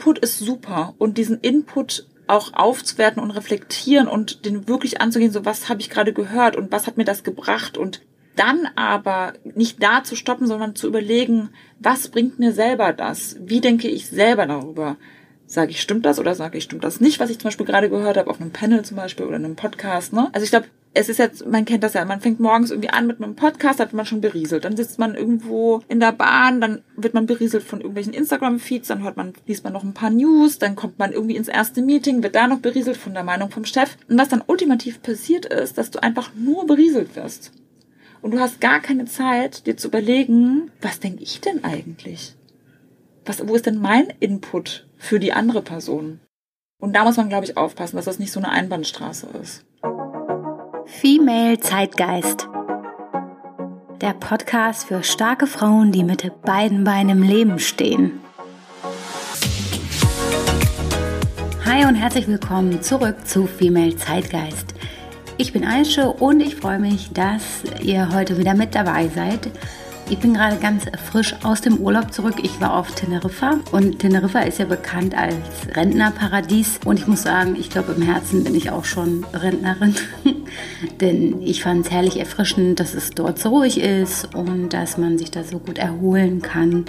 Input ist super und diesen Input auch aufzuwerten und reflektieren und den wirklich anzugehen, so was habe ich gerade gehört und was hat mir das gebracht und dann aber nicht da zu stoppen, sondern zu überlegen, was bringt mir selber das? Wie denke ich selber darüber? Sage ich, stimmt das oder sage ich, stimmt das nicht, was ich zum Beispiel gerade gehört habe, auf einem Panel zum Beispiel oder einem Podcast. Ne? Also ich glaube, es ist jetzt, man kennt das ja, man fängt morgens irgendwie an mit einem Podcast, hat man schon berieselt. Dann sitzt man irgendwo in der Bahn, dann wird man berieselt von irgendwelchen Instagram-Feeds, dann hört man, liest man noch ein paar News, dann kommt man irgendwie ins erste Meeting, wird da noch berieselt von der Meinung vom Chef. Und was dann ultimativ passiert ist, dass du einfach nur berieselt wirst. Und du hast gar keine Zeit, dir zu überlegen, was denke ich denn eigentlich? Was, wo ist denn mein Input für die andere Person? Und da muss man, glaube ich, aufpassen, dass das nicht so eine Einbahnstraße ist. Female Zeitgeist. Der Podcast für starke Frauen, die mit beiden Beinen im Leben stehen. Hi und herzlich willkommen zurück zu Female Zeitgeist. Ich bin Aische und ich freue mich, dass ihr heute wieder mit dabei seid ich bin gerade ganz frisch aus dem Urlaub zurück. Ich war auf Teneriffa und Teneriffa ist ja bekannt als Rentnerparadies. Und ich muss sagen, ich glaube, im Herzen bin ich auch schon Rentnerin. Denn ich fand es herrlich erfrischend, dass es dort so ruhig ist und dass man sich da so gut erholen kann.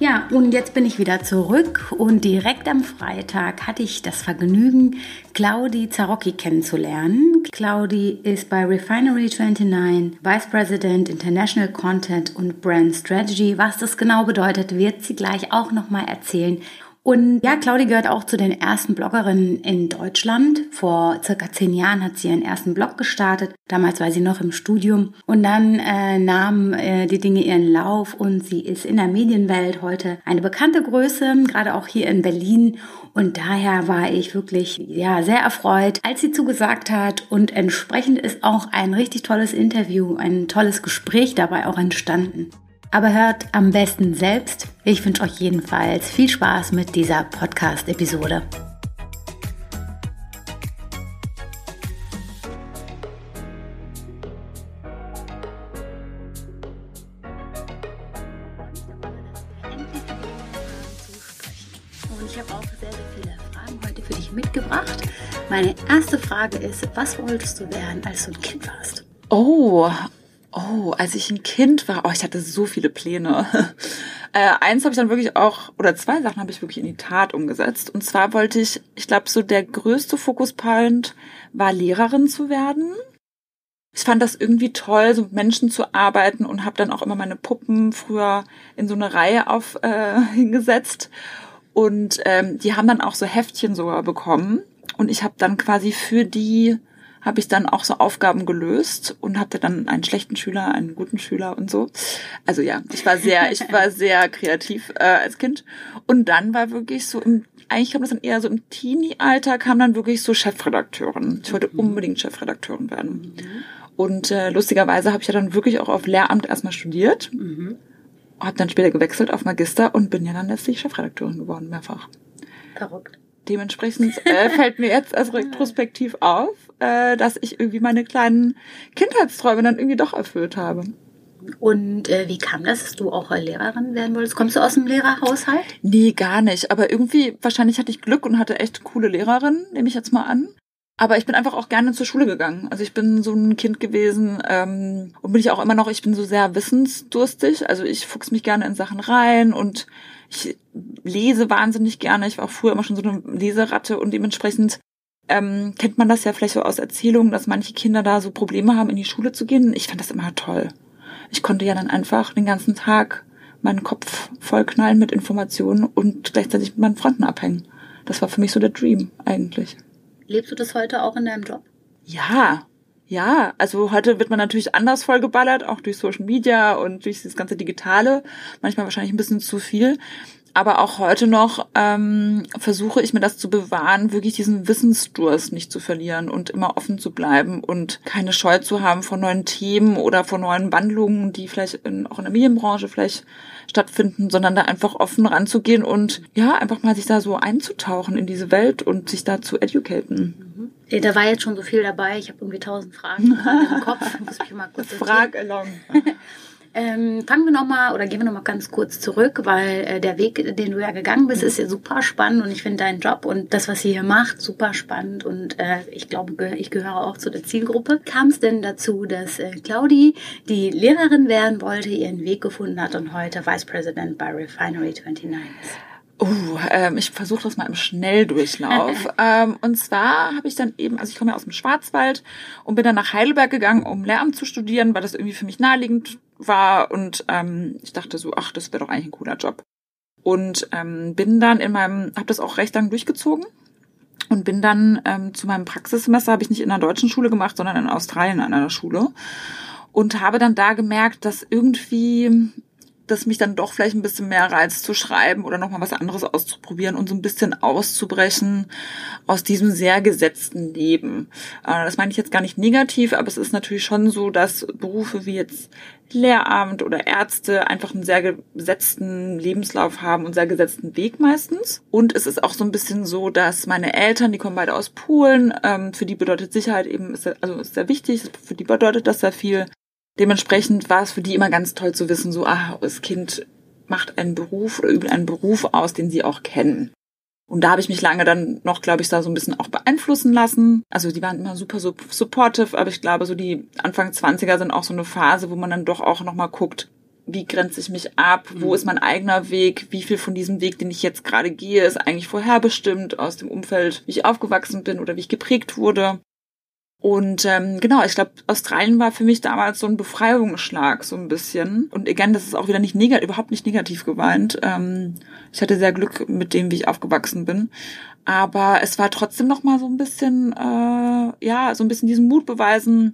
Ja, und jetzt bin ich wieder zurück und direkt am Freitag hatte ich das Vergnügen, Claudi Zarocki kennenzulernen. Claudi ist bei Refinery29 Vice President International Content und Brand Strategy. Was das genau bedeutet, wird sie gleich auch nochmal erzählen. Und ja, Claudia gehört auch zu den ersten Bloggerinnen in Deutschland. Vor circa zehn Jahren hat sie ihren ersten Blog gestartet. Damals war sie noch im Studium. Und dann äh, nahmen äh, die Dinge ihren Lauf und sie ist in der Medienwelt heute eine bekannte Größe, gerade auch hier in Berlin. Und daher war ich wirklich ja sehr erfreut, als sie zugesagt hat. Und entsprechend ist auch ein richtig tolles Interview, ein tolles Gespräch dabei auch entstanden. Aber hört am besten selbst. Ich wünsche euch jedenfalls viel Spaß mit dieser Podcast-Episode. Und ich habe auch sehr, sehr viele Fragen heute für dich mitgebracht. Meine erste Frage ist, was wolltest du werden, als du ein Kind warst? Oh, Oh, als ich ein Kind war, oh, ich hatte so viele Pläne. äh, eins habe ich dann wirklich auch, oder zwei Sachen habe ich wirklich in die Tat umgesetzt. Und zwar wollte ich, ich glaube, so der größte Fokuspunkt war Lehrerin zu werden. Ich fand das irgendwie toll, so mit Menschen zu arbeiten und habe dann auch immer meine Puppen früher in so eine Reihe auf äh, hingesetzt. Und ähm, die haben dann auch so Heftchen sogar bekommen. Und ich habe dann quasi für die habe ich dann auch so Aufgaben gelöst und hatte dann einen schlechten Schüler, einen guten Schüler und so. Also ja, ich war sehr, ich war sehr kreativ äh, als Kind. Und dann war wirklich so im, eigentlich kam das dann eher so im Teenie-Alter, kam dann wirklich so Chefredakteurin. Ich wollte mhm. unbedingt Chefredakteurin werden. Und äh, lustigerweise habe ich ja dann wirklich auch auf Lehramt erstmal studiert. Mhm. Habe dann später gewechselt auf Magister und bin ja dann letztlich Chefredakteurin geworden, mehrfach. Verrückt. Dementsprechend äh, fällt mir jetzt als retrospektiv auf, äh, dass ich irgendwie meine kleinen Kindheitsträume dann irgendwie doch erfüllt habe. Und äh, wie kam das, dass du auch Lehrerin werden wolltest? Kommst du aus dem Lehrerhaushalt? Nee, gar nicht. Aber irgendwie, wahrscheinlich hatte ich Glück und hatte echt coole Lehrerin, nehme ich jetzt mal an. Aber ich bin einfach auch gerne zur Schule gegangen. Also ich bin so ein Kind gewesen ähm, und bin ich auch immer noch, ich bin so sehr wissensdurstig. Also ich fuchs mich gerne in Sachen rein und ich lese wahnsinnig gerne. Ich war auch früher immer schon so eine Leseratte und dementsprechend ähm, kennt man das ja vielleicht so aus Erzählungen, dass manche Kinder da so Probleme haben, in die Schule zu gehen. Ich fand das immer toll. Ich konnte ja dann einfach den ganzen Tag meinen Kopf vollknallen mit Informationen und gleichzeitig mit meinen Freunden abhängen. Das war für mich so der Dream eigentlich. Lebst du das heute auch in deinem Job? Ja, ja, also heute wird man natürlich anders vollgeballert, auch durch Social Media und durch das ganze Digitale. Manchmal wahrscheinlich ein bisschen zu viel. Aber auch heute noch ähm, versuche ich mir das zu bewahren, wirklich diesen Wissensdurst nicht zu verlieren und immer offen zu bleiben und keine Scheu zu haben vor neuen Themen oder vor neuen Wandlungen, die vielleicht in, auch in der Medienbranche vielleicht stattfinden, sondern da einfach offen ranzugehen und ja, einfach mal sich da so einzutauchen in diese Welt und sich da zu educaten. Mhm. Da war jetzt schon so viel dabei. Ich habe irgendwie tausend Fragen im Kopf. Muss mich mal kurz Frag along. Ähm, fangen wir nochmal oder gehen wir nochmal ganz kurz zurück, weil äh, der Weg, den du ja gegangen bist, ist ja super spannend und ich finde deinen Job und das, was sie hier macht, super spannend und äh, ich glaube, ich gehöre auch zu der Zielgruppe. Kam es denn dazu, dass äh, Claudi, die Lehrerin werden wollte, ihren Weg gefunden hat und heute Vice President bei Refinery 29 ist? Oh, ähm, ich versuche das mal im Schnelldurchlauf. ähm, und zwar habe ich dann eben, also ich komme ja aus dem Schwarzwald und bin dann nach Heidelberg gegangen, um Lehramt zu studieren, weil das irgendwie für mich naheliegend war. Und ähm, ich dachte so, ach, das wäre doch eigentlich ein cooler Job. Und ähm, bin dann in meinem, habe das auch recht lang durchgezogen und bin dann ähm, zu meinem Praxissemester, habe ich nicht in einer deutschen Schule gemacht, sondern in Australien an einer Schule. Und habe dann da gemerkt, dass irgendwie das mich dann doch vielleicht ein bisschen mehr reizt zu schreiben oder nochmal was anderes auszuprobieren und so ein bisschen auszubrechen aus diesem sehr gesetzten Leben. Äh, das meine ich jetzt gar nicht negativ, aber es ist natürlich schon so, dass Berufe wie jetzt Lehramt oder Ärzte einfach einen sehr gesetzten Lebenslauf haben und sehr gesetzten Weg meistens. Und es ist auch so ein bisschen so, dass meine Eltern, die kommen beide aus Polen, ähm, für die bedeutet Sicherheit eben, also ist sehr wichtig, für die bedeutet das sehr viel. Dementsprechend war es für die immer ganz toll zu wissen, so, ah, das Kind macht einen Beruf oder übt einen Beruf aus, den sie auch kennen. Und da habe ich mich lange dann noch, glaube ich, da so ein bisschen auch beeinflussen lassen. Also die waren immer super so supportive, aber ich glaube, so die Anfang 20er sind auch so eine Phase, wo man dann doch auch nochmal guckt, wie grenze ich mich ab, wo mhm. ist mein eigener Weg, wie viel von diesem Weg, den ich jetzt gerade gehe, ist eigentlich vorherbestimmt aus dem Umfeld, wie ich aufgewachsen bin oder wie ich geprägt wurde. Und ähm, genau, ich glaube, Australien war für mich damals so ein Befreiungsschlag, so ein bisschen. Und again, das ist auch wieder nicht negativ, überhaupt nicht negativ geweint. Ähm, ich hatte sehr Glück mit dem, wie ich aufgewachsen bin. Aber es war trotzdem noch mal so ein bisschen, äh, ja, so ein bisschen diesen Mut beweisen,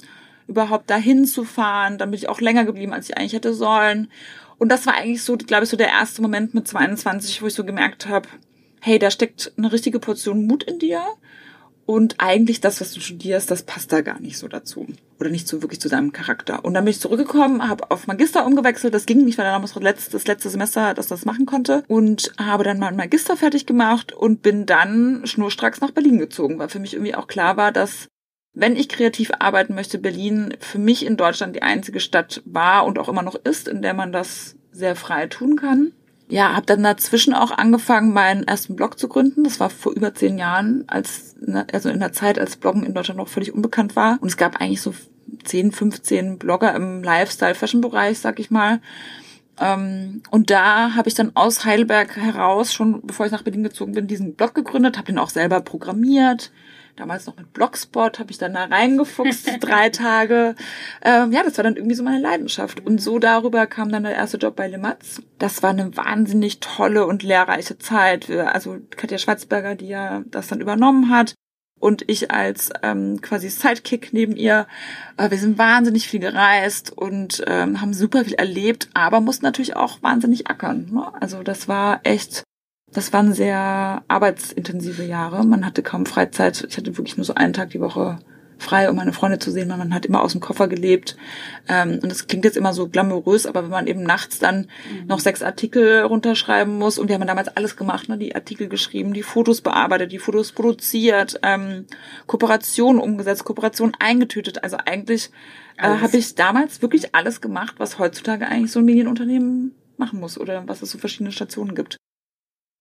überhaupt dahin zu fahren. Dann bin ich auch länger geblieben, als ich eigentlich hätte sollen. Und das war eigentlich so, glaube ich, so der erste Moment mit 22, wo ich so gemerkt habe, hey, da steckt eine richtige Portion Mut in dir und eigentlich das, was du studierst, das passt da gar nicht so dazu. Oder nicht so wirklich zu deinem Charakter. Und dann bin ich zurückgekommen, habe auf Magister umgewechselt. Das ging nicht, weil dann letzte, das letzte Semester, dass das machen konnte. Und habe dann mal Magister fertig gemacht und bin dann schnurstracks nach Berlin gezogen, weil für mich irgendwie auch klar war, dass wenn ich kreativ arbeiten möchte, Berlin für mich in Deutschland die einzige Stadt war und auch immer noch ist, in der man das sehr frei tun kann ja, habe dann dazwischen auch angefangen, meinen ersten Blog zu gründen. Das war vor über zehn Jahren, als ne, also in der Zeit, als Bloggen in Deutschland noch völlig unbekannt war. Und es gab eigentlich so 10, 15 Blogger im Lifestyle-Fashion-Bereich, sag ich mal. Ähm, und da habe ich dann aus Heidelberg heraus, schon bevor ich nach Berlin gezogen bin, diesen Blog gegründet, habe den auch selber programmiert, damals noch mit Blogspot, habe ich dann da reingefuchst, drei Tage. Ähm, ja, das war dann irgendwie so meine Leidenschaft. Und so darüber kam dann der erste Job bei Limatz. Das war eine wahnsinnig tolle und lehrreiche Zeit. Also Katja Schwarzberger, die ja das dann übernommen hat. Und ich als ähm, quasi Sidekick neben ihr. Äh, wir sind wahnsinnig viel gereist und ähm, haben super viel erlebt, aber mussten natürlich auch wahnsinnig ackern. Ne? Also das war echt das waren sehr arbeitsintensive Jahre. Man hatte kaum Freizeit. Ich hatte wirklich nur so einen Tag die Woche frei, um meine Freunde zu sehen, weil man hat immer aus dem Koffer gelebt. Ähm, und das klingt jetzt immer so glamourös, aber wenn man eben nachts dann mhm. noch sechs Artikel runterschreiben muss, und wir haben damals alles gemacht, ne? die Artikel geschrieben, die Fotos bearbeitet, die Fotos produziert, ähm, Kooperation umgesetzt, Kooperation eingetütet. Also eigentlich äh, habe ich damals wirklich alles gemacht, was heutzutage eigentlich so ein Medienunternehmen machen muss oder was es so verschiedene Stationen gibt.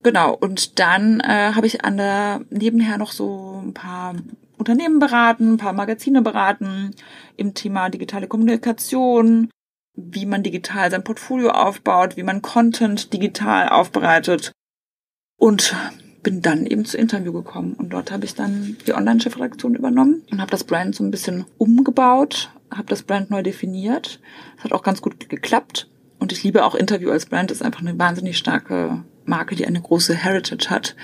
Genau, und dann äh, habe ich an der nebenher noch so ein paar Unternehmen beraten, ein paar Magazine beraten im Thema digitale Kommunikation, wie man digital sein Portfolio aufbaut, wie man Content digital aufbereitet und bin dann eben zu Interview gekommen und dort habe ich dann die Online-Chefredaktion übernommen und habe das Brand so ein bisschen umgebaut, habe das Brand neu definiert. Das hat auch ganz gut geklappt und ich liebe auch Interview als Brand, ist einfach eine wahnsinnig starke Marke, die eine große Heritage hat.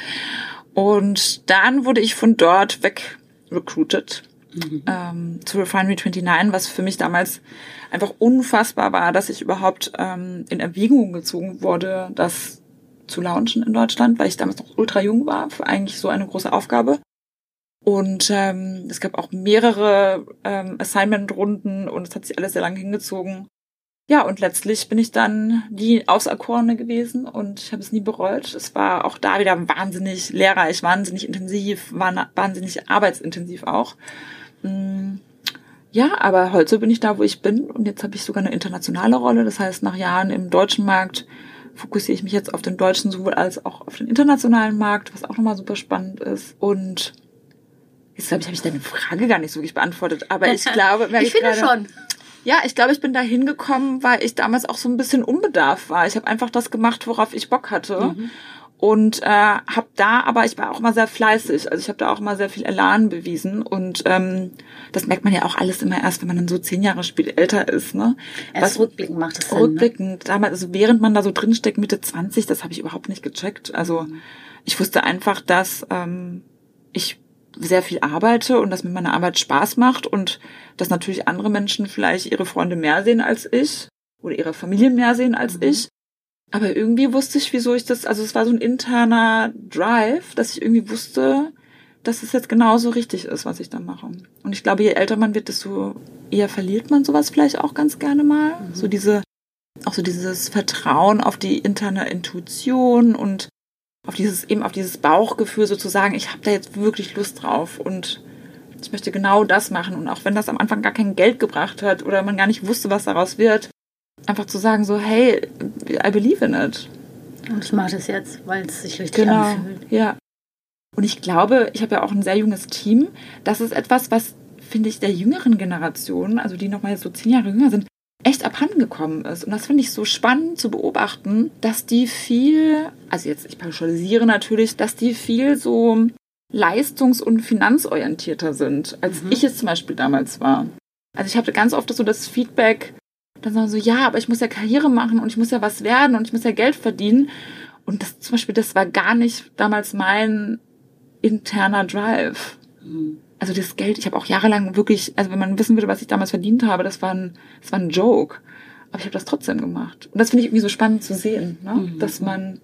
Und dann wurde ich von dort weg recruited mhm. ähm, zu Refinery 29, was für mich damals einfach unfassbar war, dass ich überhaupt ähm, in Erwägung gezogen wurde, das zu launchen in Deutschland, weil ich damals noch ultra jung war für eigentlich so eine große Aufgabe. Und ähm, es gab auch mehrere ähm, Assignment-Runden und es hat sich alles sehr lange hingezogen. Ja, und letztlich bin ich dann die Auserkorene gewesen und ich habe es nie bereut. Es war auch da wieder wahnsinnig lehrreich, wahnsinnig intensiv, wahnsinnig arbeitsintensiv auch. Mm, ja, aber heute bin ich da, wo ich bin und jetzt habe ich sogar eine internationale Rolle. Das heißt, nach Jahren im deutschen Markt fokussiere ich mich jetzt auf den deutschen sowohl als auch auf den internationalen Markt, was auch nochmal super spannend ist. Und jetzt glaube ich, habe ich deine Frage gar nicht so wirklich beantwortet, aber ich glaube, ich, ich finde gerade, schon. Ja, ich glaube, ich bin da hingekommen, weil ich damals auch so ein bisschen unbedarf war. Ich habe einfach das gemacht, worauf ich Bock hatte. Mhm. Und äh, habe da, aber ich war auch immer sehr fleißig. Also ich habe da auch immer sehr viel Elan bewiesen. Und ähm, das merkt man ja auch alles immer erst, wenn man dann so zehn Jahre später älter ist. Ne? Erst Was, rückblickend macht es Sinn. Rückblickend, ne? damals, also während man da so drinsteckt, Mitte 20, das habe ich überhaupt nicht gecheckt. Also mhm. ich wusste einfach, dass ähm, ich sehr viel arbeite und dass mir meine Arbeit Spaß macht und dass natürlich andere Menschen vielleicht ihre Freunde mehr sehen als ich oder ihre Familie mehr sehen als mhm. ich. Aber irgendwie wusste ich, wieso ich das, also es war so ein interner Drive, dass ich irgendwie wusste, dass es jetzt genauso richtig ist, was ich da mache. Und ich glaube, je älter man wird, desto eher verliert man sowas vielleicht auch ganz gerne mal. Mhm. So diese, auch so dieses Vertrauen auf die interne Intuition und auf dieses, eben auf dieses Bauchgefühl sozusagen, ich habe da jetzt wirklich Lust drauf und ich möchte genau das machen. Und auch wenn das am Anfang gar kein Geld gebracht hat oder man gar nicht wusste, was daraus wird, einfach zu sagen so, hey, I believe in it. Und ich mache das jetzt, weil es sich richtig genau, anfühlt. Ja. Und ich glaube, ich habe ja auch ein sehr junges Team. Das ist etwas, was, finde ich, der jüngeren Generation, also die nochmal so zehn Jahre jünger sind, echt abhandengekommen ist. Und das finde ich so spannend zu beobachten, dass die viel, also jetzt, ich pauschalisiere natürlich, dass die viel so leistungs- und finanzorientierter sind, als mhm. ich es zum Beispiel damals war. Also ich hatte ganz oft so das Feedback, dann sagen so, ja, aber ich muss ja Karriere machen und ich muss ja was werden und ich muss ja Geld verdienen. Und das zum Beispiel, das war gar nicht damals mein interner Drive. Mhm. Also das Geld, ich habe auch jahrelang wirklich, also wenn man wissen würde, was ich damals verdient habe, das war ein, das war ein Joke. Aber ich habe das trotzdem gemacht. Und das finde ich irgendwie so spannend zu sehen, ne? Mhm. dass man,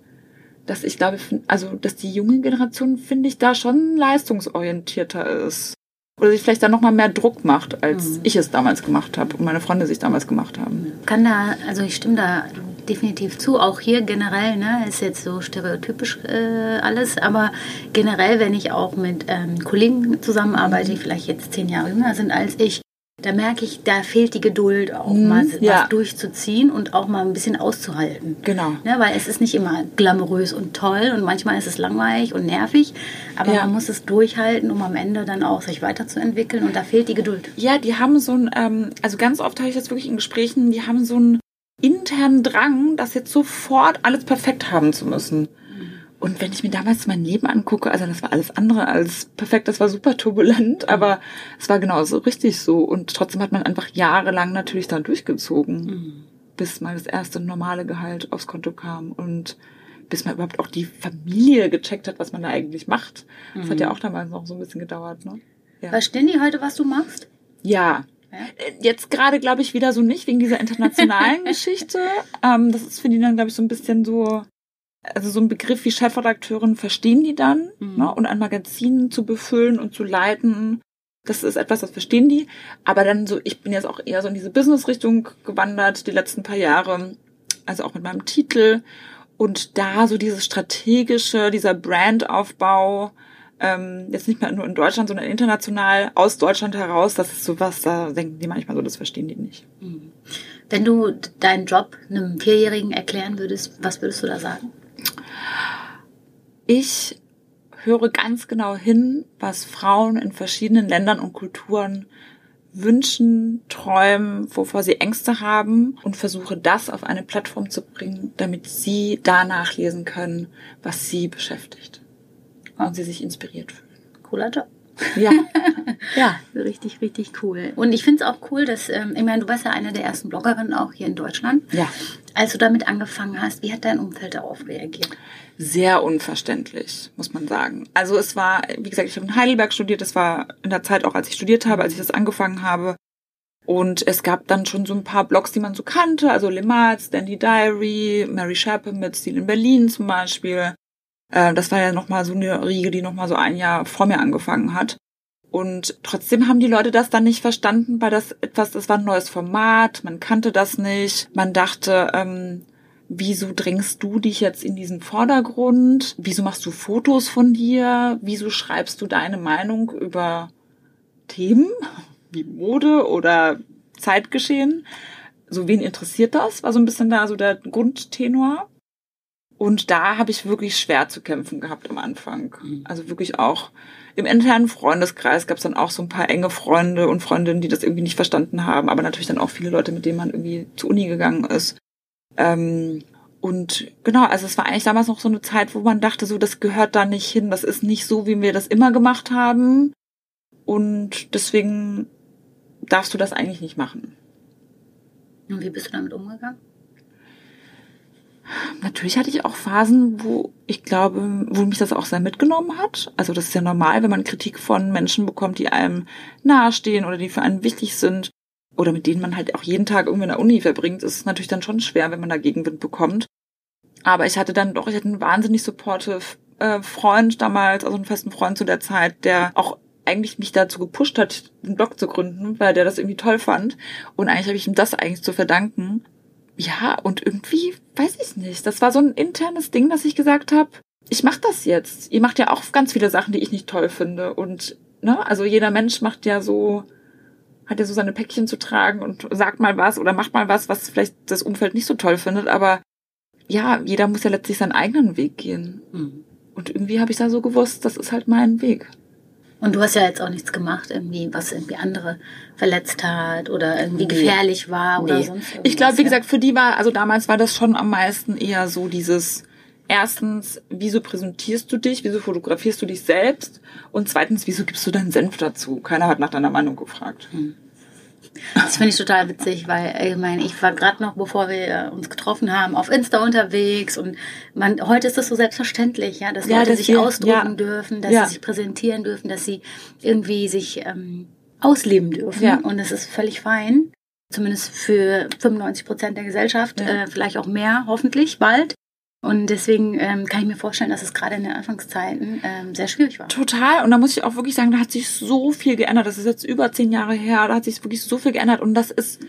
dass ich glaube, also dass die junge Generation, finde ich, da schon leistungsorientierter ist oder sich vielleicht dann nochmal mehr Druck macht, als mhm. ich es damals gemacht habe und meine Freunde sich damals gemacht haben. Kann da, also ich stimme da definitiv zu, auch hier generell, ne, ist jetzt so stereotypisch äh, alles, aber generell, wenn ich auch mit ähm, Kollegen zusammenarbeite, die vielleicht jetzt zehn Jahre jünger sind als ich, da merke ich, da fehlt die Geduld auch mhm, mal ja. was durchzuziehen und auch mal ein bisschen auszuhalten. Genau. Ja, weil es ist nicht immer glamourös und toll und manchmal ist es langweilig und nervig, aber ja. man muss es durchhalten, um am Ende dann auch sich weiterzuentwickeln und da fehlt die Geduld. Ja, die haben so ein, ähm, also ganz oft habe ich das wirklich in Gesprächen, die haben so einen internen Drang, das jetzt sofort alles perfekt haben zu müssen. Und wenn ich mir damals mein Leben angucke, also das war alles andere als perfekt, das war super turbulent, mhm. aber es war genauso richtig so. Und trotzdem hat man einfach jahrelang natürlich dann durchgezogen, mhm. bis mal das erste normale Gehalt aufs Konto kam und bis man überhaupt auch die Familie gecheckt hat, was man da eigentlich macht. Das mhm. hat ja mhm. auch damals noch so ein bisschen gedauert. Ne? Ja. Verstehen die heute, was du machst? Ja, ja. Jetzt gerade glaube ich wieder so nicht, wegen dieser internationalen Geschichte. Ähm, das ist für die dann, glaube ich, so ein bisschen so also so ein Begriff wie Chefredakteurin verstehen die dann. Mhm. Ne? Und ein Magazin zu befüllen und zu leiten, das ist etwas, das verstehen die. Aber dann so, ich bin jetzt auch eher so in diese Business-Richtung gewandert, die letzten paar Jahre. Also auch mit meinem Titel. Und da so dieses strategische, dieser Brandaufbau, ähm, jetzt nicht mehr nur in Deutschland, sondern international, aus Deutschland heraus, das ist sowas, da denken die manchmal so, das verstehen die nicht. Mhm. Wenn du deinen Job einem Vierjährigen erklären würdest, was würdest du da sagen? Ich höre ganz genau hin, was Frauen in verschiedenen Ländern und Kulturen wünschen, träumen, wovor sie Ängste haben und versuche das auf eine Plattform zu bringen, damit sie da nachlesen können, was sie beschäftigt und sie sich inspiriert fühlen. Cooler Job. Ja. ja. Richtig, richtig cool. Und ich finde es auch cool, dass, ähm, ich meine, du warst ja eine der ersten Bloggerinnen auch hier in Deutschland. Ja. Als du damit angefangen hast, wie hat dein Umfeld darauf reagiert? Sehr unverständlich, muss man sagen. Also es war, wie gesagt, ich habe in Heidelberg studiert, das war in der Zeit auch, als ich studiert habe, als ich das angefangen habe. Und es gab dann schon so ein paar Blogs, die man so kannte, also Lemats, Dandy Diary, Mary Sharpe mit Stil in Berlin zum Beispiel. Äh, das war ja nochmal so eine Riege, die nochmal so ein Jahr vor mir angefangen hat. Und trotzdem haben die Leute das dann nicht verstanden, weil das etwas, das war ein neues Format, man kannte das nicht. Man dachte, ähm, wieso drängst du dich jetzt in diesen Vordergrund? Wieso machst du Fotos von dir? Wieso schreibst du deine Meinung über Themen? wie Mode oder Zeitgeschehen. So, wen interessiert das? War so ein bisschen da so der Grundtenor. Und da habe ich wirklich schwer zu kämpfen gehabt am Anfang. Mhm. Also wirklich auch im internen Freundeskreis gab es dann auch so ein paar enge Freunde und Freundinnen, die das irgendwie nicht verstanden haben, aber natürlich dann auch viele Leute, mit denen man irgendwie zur Uni gegangen ist. Ähm, und genau, also es war eigentlich damals noch so eine Zeit, wo man dachte, so, das gehört da nicht hin, das ist nicht so, wie wir das immer gemacht haben. Und deswegen darfst du das eigentlich nicht machen. Und wie bist du damit umgegangen? Natürlich hatte ich auch Phasen, wo ich glaube, wo mich das auch sehr mitgenommen hat. Also das ist ja normal, wenn man Kritik von Menschen bekommt, die einem nahestehen oder die für einen wichtig sind oder mit denen man halt auch jeden Tag irgendwie in der Uni verbringt, ist es natürlich dann schon schwer, wenn man da Gegenwind bekommt. Aber ich hatte dann doch, ich hatte einen wahnsinnig supportive äh, Freund damals, also einen festen Freund zu der Zeit, der auch eigentlich mich dazu gepusht hat, einen Blog zu gründen, weil der das irgendwie toll fand. Und eigentlich habe ich ihm das eigentlich zu verdanken. Ja, und irgendwie, weiß ich nicht. Das war so ein internes Ding, dass ich gesagt habe, ich mache das jetzt. Ihr macht ja auch ganz viele Sachen, die ich nicht toll finde. Und, ne, also jeder Mensch macht ja so, hat ja so seine Päckchen zu tragen und sagt mal was oder macht mal was, was vielleicht das Umfeld nicht so toll findet. Aber ja, jeder muss ja letztlich seinen eigenen Weg gehen. Mhm. Und irgendwie habe ich da so gewusst, das ist halt mein Weg. Und du hast ja jetzt auch nichts gemacht, irgendwie, was irgendwie andere verletzt hat oder irgendwie gefährlich war oder nee. sonst irgendwas. Ich glaube, wie gesagt, für die war, also damals war das schon am meisten eher so dieses, erstens, wieso präsentierst du dich, wieso fotografierst du dich selbst und zweitens, wieso gibst du deinen Senf dazu? Keiner hat nach deiner Meinung gefragt. Hm. Das finde ich total witzig, weil ich meine, ich war gerade noch, bevor wir uns getroffen haben, auf Insta unterwegs und man, heute ist das so selbstverständlich, ja, dass ja, Leute dass sich wir, ausdrücken ja. dürfen, dass ja. sie sich präsentieren dürfen, dass sie irgendwie sich ähm, ausleben dürfen und das ist völlig fein. Zumindest für 95 Prozent der Gesellschaft, äh, vielleicht auch mehr, hoffentlich bald. Und deswegen ähm, kann ich mir vorstellen, dass es gerade in den Anfangszeiten ähm, sehr schwierig war. Total. Und da muss ich auch wirklich sagen, da hat sich so viel geändert. Das ist jetzt über zehn Jahre her. Da hat sich wirklich so viel geändert. Und das ist,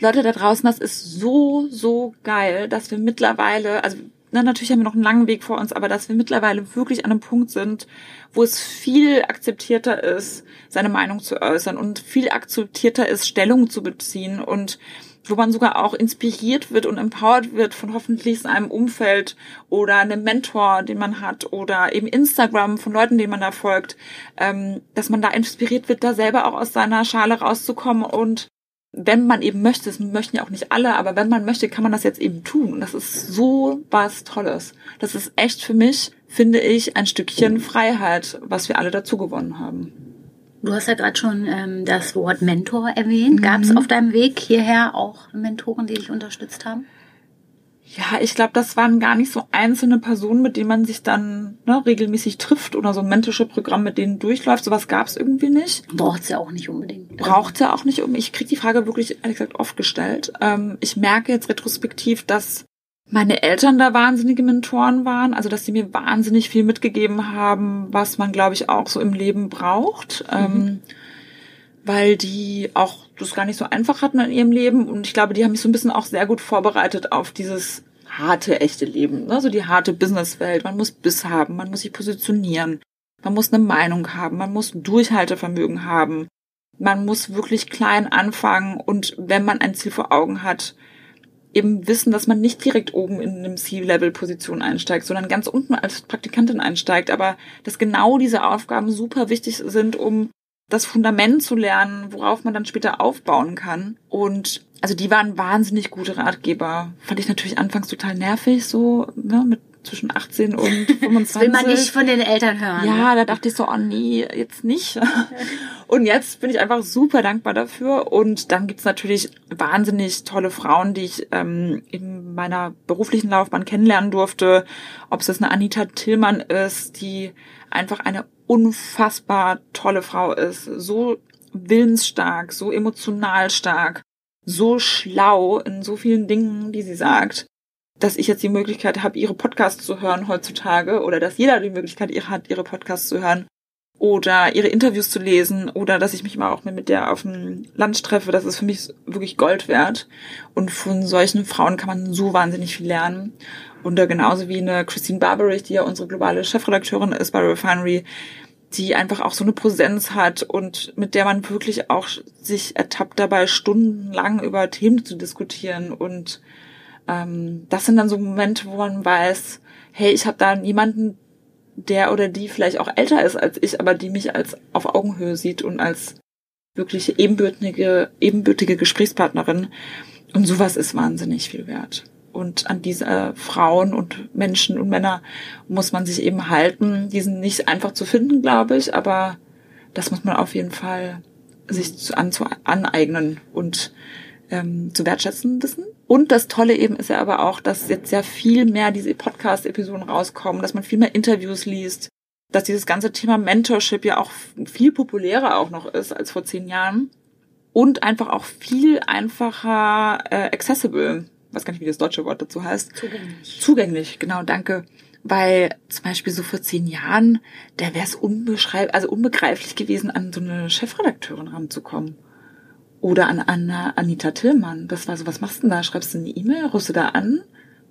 Leute da draußen, das ist so, so geil, dass wir mittlerweile, also na, natürlich haben wir noch einen langen Weg vor uns, aber dass wir mittlerweile wirklich an einem Punkt sind, wo es viel akzeptierter ist, seine Meinung zu äußern und viel akzeptierter ist, Stellung zu beziehen und wo man sogar auch inspiriert wird und empowered wird von hoffentlich einem Umfeld oder einem Mentor, den man hat oder eben Instagram von Leuten, denen man da folgt, ähm, dass man da inspiriert wird, da selber auch aus seiner Schale rauszukommen und wenn man eben möchte, das möchten ja auch nicht alle, aber wenn man möchte, kann man das jetzt eben tun. Und das ist so was Tolles. Das ist echt für mich, finde ich, ein Stückchen Freiheit, was wir alle dazu gewonnen haben. Du hast ja gerade schon ähm, das Wort Mentor erwähnt. Gab es mhm. auf deinem Weg hierher auch Mentoren, die dich unterstützt haben? Ja, ich glaube, das waren gar nicht so einzelne Personen, mit denen man sich dann ne, regelmäßig trifft oder so ein Mentorship-Programm, mit denen durchläuft. Sowas gab es irgendwie nicht. Braucht's ja auch nicht unbedingt. Braucht's ja auch nicht unbedingt. Ich krieg die Frage wirklich, ehrlich gesagt, oft gestellt. Ähm, ich merke jetzt retrospektiv, dass meine Eltern da wahnsinnige Mentoren waren, also dass sie mir wahnsinnig viel mitgegeben haben, was man, glaube ich, auch so im Leben braucht, mhm. ähm, weil die auch das gar nicht so einfach hatten in ihrem Leben und ich glaube, die haben mich so ein bisschen auch sehr gut vorbereitet auf dieses harte, echte Leben, ne? so die harte Businesswelt. Man muss Biss haben, man muss sich positionieren, man muss eine Meinung haben, man muss Durchhaltevermögen haben, man muss wirklich klein anfangen und wenn man ein Ziel vor Augen hat, eben wissen, dass man nicht direkt oben in einem C-Level-Position einsteigt, sondern ganz unten als Praktikantin einsteigt, aber dass genau diese Aufgaben super wichtig sind, um das Fundament zu lernen, worauf man dann später aufbauen kann. Und also die waren wahnsinnig gute Ratgeber. Fand ich natürlich anfangs total nervig, so ne, mit zwischen 18 und 25. Das will man nicht von den Eltern hören. Ja, da dachte ich so, oh nee, jetzt nicht. Und jetzt bin ich einfach super dankbar dafür. Und dann gibt's natürlich wahnsinnig tolle Frauen, die ich ähm, in meiner beruflichen Laufbahn kennenlernen durfte. Ob es eine Anita Tillmann ist, die einfach eine unfassbar tolle Frau ist. So willensstark, so emotional stark, so schlau in so vielen Dingen, die sie sagt dass ich jetzt die Möglichkeit habe, ihre Podcasts zu hören heutzutage oder dass jeder die Möglichkeit hat, ihre Podcasts zu hören oder ihre Interviews zu lesen oder dass ich mich mal auch mit der auf dem Lunch treffe, das ist für mich wirklich Gold wert. Und von solchen Frauen kann man so wahnsinnig viel lernen. Und genauso wie eine Christine Barberich, die ja unsere globale Chefredakteurin ist bei Refinery, die einfach auch so eine Präsenz hat und mit der man wirklich auch sich ertappt dabei, stundenlang über Themen zu diskutieren. Und ähm, das sind dann so Momente, wo man weiß, hey, ich habe da jemanden, der oder die vielleicht auch älter ist als ich, aber die mich als auf Augenhöhe sieht und als wirklich ebenbürtige, ebenbürtige Gesprächspartnerin. Und sowas ist wahnsinnig viel wert. Und an diese Frauen und Menschen und Männer muss man sich eben halten. Die sind nicht einfach zu finden, glaube ich, aber das muss man auf jeden Fall sich zu, an, zu aneignen und ähm, zu wertschätzen wissen. Und das Tolle eben ist ja aber auch, dass jetzt ja viel mehr diese Podcast-Episoden rauskommen, dass man viel mehr Interviews liest, dass dieses ganze Thema Mentorship ja auch viel populärer auch noch ist als vor zehn Jahren und einfach auch viel einfacher äh, accessible weiß gar nicht, wie das deutsche Wort dazu heißt. Zugänglich. Zugänglich, genau, danke. Weil zum Beispiel so vor zehn Jahren, da wäre es also unbegreiflich gewesen, an so eine Chefredakteurin ranzukommen. Oder an Anna, Anita Tillmann. Das war so, was machst du denn da? Schreibst du eine E-Mail? Rufst du da an?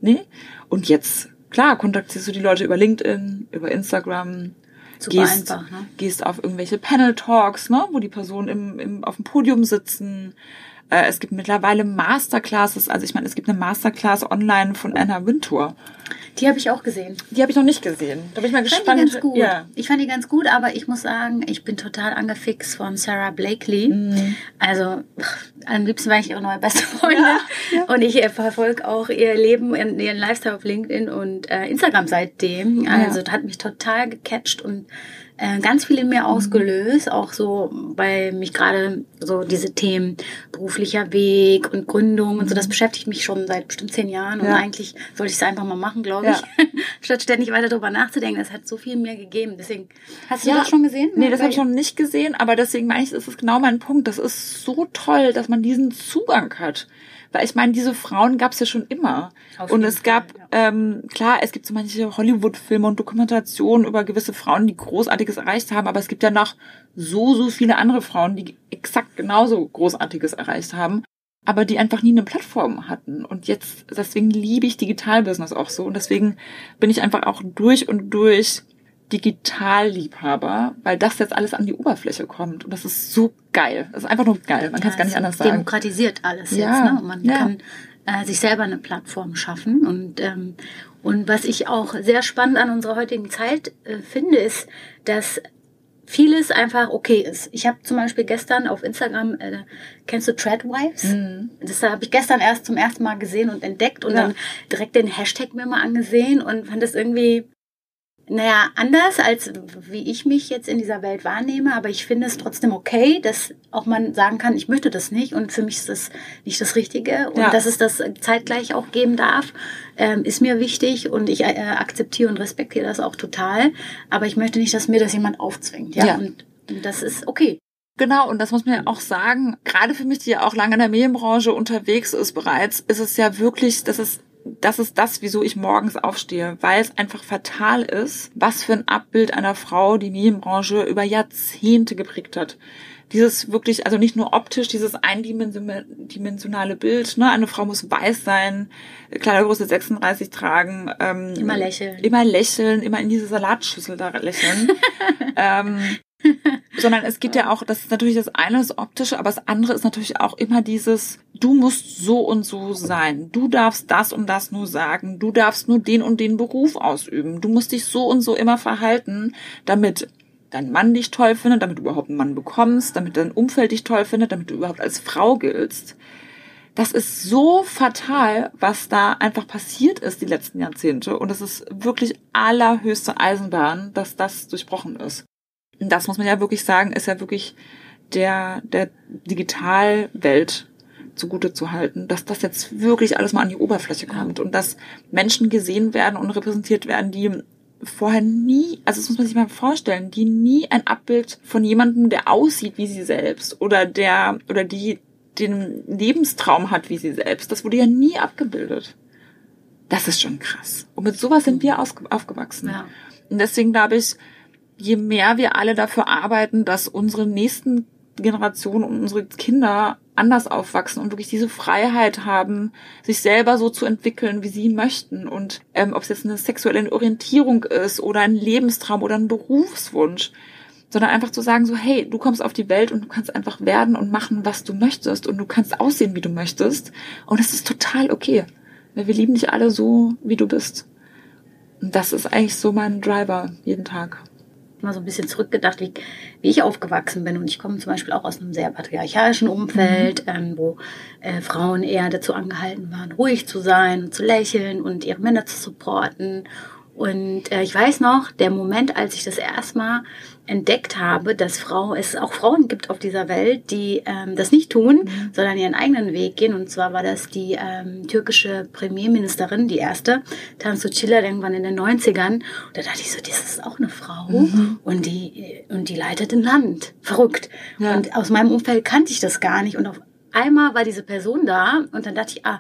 Nee? Und jetzt, klar, kontaktierst du die Leute über LinkedIn, über Instagram, Super gehst, einfach, ne? gehst auf irgendwelche Panel-Talks, ne, wo die Personen im, im, auf dem Podium sitzen, äh, es gibt mittlerweile Masterclasses. Also ich meine, es gibt eine Masterclass online von Anna Wintour. Die habe ich auch gesehen. Die habe ich noch nicht gesehen. Da bin ich mal Ich fand gespannt. die ganz gut. Ja. Ich fand die ganz gut, aber ich muss sagen, ich bin total angefixt von Sarah Blakely. Mhm. Also am liebsten war ich ihre neue beste Freundin. Und ich äh, verfolge auch ihr Leben, ihren ihren Lifestyle auf LinkedIn und äh, Instagram seitdem. Also das hat mich total gecatcht und äh, ganz viel in mir ausgelöst, auch so, weil mich gerade so diese Themen beruflicher Weg und Gründung und so, das beschäftigt mich schon seit bestimmt zehn Jahren und Ja. eigentlich sollte ich es einfach mal machen, glaube Ja. ich, statt ständig weiter drüber nachzudenken. Es hat so viel mir gegeben. Deswegen, hast du Ja. das schon gesehen? Nee, das habe ich noch nicht gesehen, aber deswegen meine ich, es ist genau mein Punkt. Das ist so toll, dass man diesen Zugang hat. Weil ich meine, diese Frauen gab es ja schon immer. Und es gab, Fall, ähm, klar, es gibt so manche Hollywood-Filme und Dokumentationen über gewisse Frauen, die Großartiges erreicht haben, aber es gibt ja noch so, so viele andere Frauen, die exakt genauso Großartiges erreicht haben, aber die einfach nie eine Plattform hatten. Und jetzt, deswegen liebe ich Digitalbusiness auch so. Und deswegen bin ich einfach auch durch und durch Digitalliebhaber, weil das jetzt alles an die Oberfläche kommt. Und das ist so geil. Das ist einfach nur geil. Man kann es gar nicht Ja, anders sagen. Demokratisiert alles Ja, jetzt. Ne? Man ja. kann äh, sich selber eine Plattform schaffen. Und, ähm, und was ich auch sehr spannend an unserer heutigen Zeit äh, finde, ist, dass vieles einfach okay ist. Ich habe zum Beispiel gestern auf Instagram, äh, kennst du Threadwives? Mhm. Das habe ich gestern erst zum ersten Mal gesehen und entdeckt und Ja. dann direkt den Hashtag mir mal angesehen und fand das irgendwie, naja, anders als wie ich mich jetzt in dieser Welt wahrnehme, aber ich finde es trotzdem okay, dass auch man sagen kann, ich möchte das nicht und für mich ist das nicht das Richtige und Ja. dass es das zeitgleich auch geben darf, ähm, ist mir wichtig und ich äh, akzeptiere und respektiere das auch total, aber ich möchte nicht, dass mir das jemand aufzwingt, ja, Ja. Und, und das ist okay. Genau, und das muss man ja auch sagen, gerade für mich, die ja auch lange in der Medienbranche unterwegs ist bereits, ist es ja wirklich, das ist, das ist das, wieso ich morgens aufstehe, weil es einfach fatal ist, was für ein Abbild einer Frau die Medienbranche über Jahrzehnte geprägt hat. Dieses wirklich, also nicht nur optisch, dieses eindimensionale Bild, ne? Eine Frau muss weiß sein, Kleidergröße 36 tragen, ähm, Immer lächeln. Immer lächeln, immer in diese Salatschüssel da lächeln. ähm, sondern es gibt ja auch, das ist natürlich das eine, das optische, aber das andere ist natürlich auch immer dieses, du musst so und so sein. Du darfst das und das nur sagen. Du darfst nur den und den Beruf ausüben. Du musst dich so und so immer verhalten, damit dein Mann dich toll findet, damit du überhaupt einen Mann bekommst, damit dein Umfeld dich toll findet, damit du überhaupt als Frau giltst. Das ist so fatal, was da einfach passiert ist die letzten Jahrzehnte. Und es ist wirklich allerhöchste Eisenbahn, dass das durchbrochen ist. Das muss man ja wirklich sagen, ist ja wirklich der, der Digitalwelt zugute zu halten, dass das jetzt wirklich alles mal an die Oberfläche kommt und dass Menschen gesehen werden und repräsentiert werden, die vorher nie, also das muss man sich mal vorstellen, die nie ein Abbild von jemandem, der aussieht wie sie selbst oder der oder die den Lebenstraum hat wie sie selbst, das wurde ja nie abgebildet. Das ist schon krass. Und mit sowas sind wir ausge- aufgewachsen. Ja. Und deswegen glaube ich, je mehr wir alle dafür arbeiten, dass unsere nächsten Generationen und unsere Kinder anders aufwachsen und wirklich diese Freiheit haben, sich selber so zu entwickeln, wie sie möchten. Und ähm, ob es jetzt eine sexuelle Orientierung ist oder ein Lebenstraum oder ein Berufswunsch, sondern einfach zu sagen so, hey, du kommst auf die Welt und du kannst einfach werden und machen, was du möchtest und du kannst aussehen, wie du möchtest und es ist total okay, weil wir lieben dich alle so, wie du bist. Und das ist eigentlich so mein Driver jeden Tag mal so ein bisschen zurückgedacht, wie, wie ich aufgewachsen bin. Und ich komme zum Beispiel auch aus einem sehr patriarchalischen Umfeld, mhm. ähm, wo äh, Frauen eher dazu angehalten waren, ruhig zu sein, zu lächeln und ihre Männer zu supporten. Und äh, ich weiß noch, der Moment, als ich das erstmal entdeckt habe, dass Frau, es auch Frauen gibt auf dieser Welt, die ähm, das nicht tun, mhm. sondern ihren eigenen Weg gehen. Und zwar war das die ähm, türkische Premierministerin, die erste, Tansu Çiller, irgendwann in den 90ern. Und da dachte ich so, das ist auch eine Frau mhm. und die und die leitet ein Land. Verrückt. Ja. Und aus meinem Umfeld kannte ich das gar nicht. Und auf einmal war diese Person da und dann dachte ich, ah,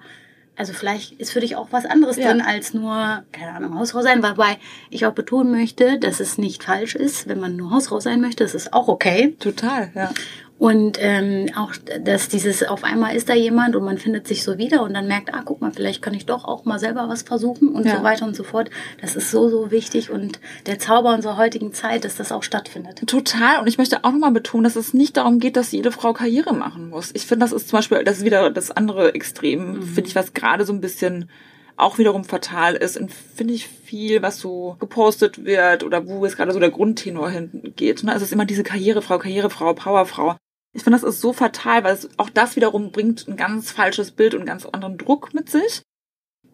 also vielleicht ist für dich auch was anderes ja. drin als nur, keine Ahnung, Hausfrau sein, wobei ich auch betonen möchte, dass es nicht falsch ist, wenn man nur Hausfrau sein möchte, das ist auch okay. Total, ja. Und ähm, auch, dass dieses auf einmal ist da jemand und man findet sich so wieder und dann merkt, ah, guck mal, vielleicht kann ich doch auch mal selber was versuchen und ja. so weiter und so fort. Das ist so, so wichtig und der Zauber unserer heutigen Zeit, dass das auch stattfindet. Total. Und ich möchte auch nochmal betonen, dass es nicht darum geht, dass jede Frau Karriere machen muss. Ich finde, das ist zum Beispiel, das ist wieder das andere Extrem, mhm. finde ich, was gerade so ein bisschen auch wiederum fatal ist, finde ich viel, was so gepostet wird oder wo es gerade so der Grundtenor hinten geht. Ne? Es ist immer diese Karrierefrau, Karrierefrau, Powerfrau. Ich finde, das ist so fatal, weil es, auch das wiederum bringt ein ganz falsches Bild und einen ganz anderen Druck mit sich.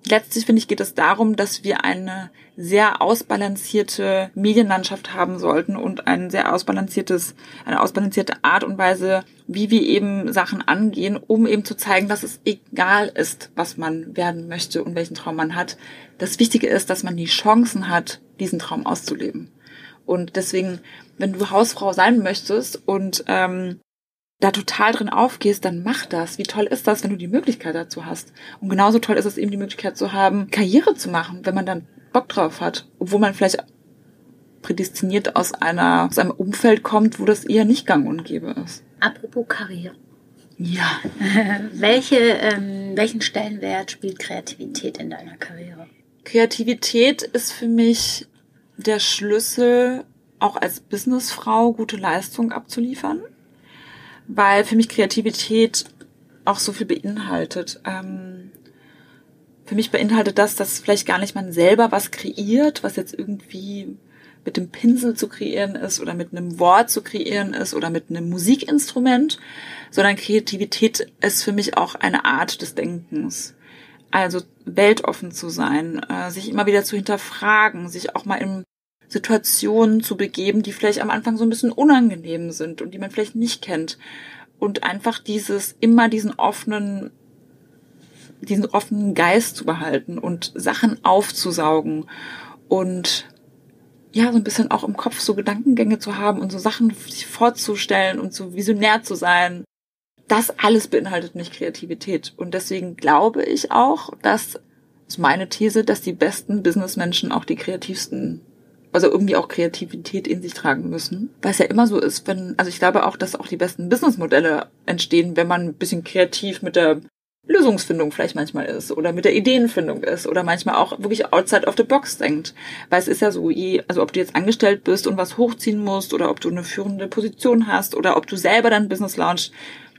Letztlich finde ich, geht es darum, dass wir eine sehr ausbalancierte Medienlandschaft haben sollten und ein sehr ausbalanciertes, eine ausbalancierte Art und Weise, wie wir eben Sachen angehen, um eben zu zeigen, dass es egal ist, was man werden möchte und welchen Traum man hat. Das Wichtige ist, dass man die Chancen hat, diesen Traum auszuleben. Und deswegen, wenn du Hausfrau sein möchtest und ähm, da total drin aufgehst, dann mach das. Wie toll ist das, wenn du die Möglichkeit dazu hast? Und genauso toll ist es eben die Möglichkeit zu haben, Karriere zu machen, wenn man dann Bock drauf hat, obwohl man vielleicht prädestiniert aus einer aus einem Umfeld kommt, wo das eher nicht gang und gäbe ist. Apropos Karriere. Ja. Welche, ähm, welchen Stellenwert spielt Kreativität in deiner Karriere? Kreativität ist für mich der Schlüssel, auch als Businessfrau gute Leistung abzuliefern weil für mich Kreativität auch so viel beinhaltet. Ähm, für mich beinhaltet das, dass vielleicht gar nicht man selber was kreiert, was jetzt irgendwie mit dem Pinsel zu kreieren ist oder mit einem Wort zu kreieren ist oder mit einem Musikinstrument, sondern Kreativität ist für mich auch eine Art des Denkens. Also weltoffen zu sein, äh, sich immer wieder zu hinterfragen, sich auch mal in Situationen zu begeben, die vielleicht am Anfang so ein bisschen unangenehm sind und die man vielleicht nicht kennt. Und einfach dieses, immer diesen offenen, diesen offenen Geist zu behalten und Sachen aufzusaugen und ja, so ein bisschen auch im Kopf so Gedankengänge zu haben und so Sachen sich vorzustellen und so visionär zu sein. Das alles beinhaltet nicht Kreativität. Und deswegen glaube ich auch, dass, ist meine These, dass die besten Businessmenschen auch die kreativsten also irgendwie auch Kreativität in sich tragen müssen. Weil es ja immer so ist, wenn, also ich glaube auch, dass auch die besten Businessmodelle entstehen, wenn man ein bisschen kreativ mit der Lösungsfindung vielleicht manchmal ist oder mit der Ideenfindung ist oder manchmal auch wirklich outside of the box denkt. Weil es ist ja so, also ob du jetzt angestellt bist und was hochziehen musst oder ob du eine führende Position hast oder ob du selber dein Business launchst,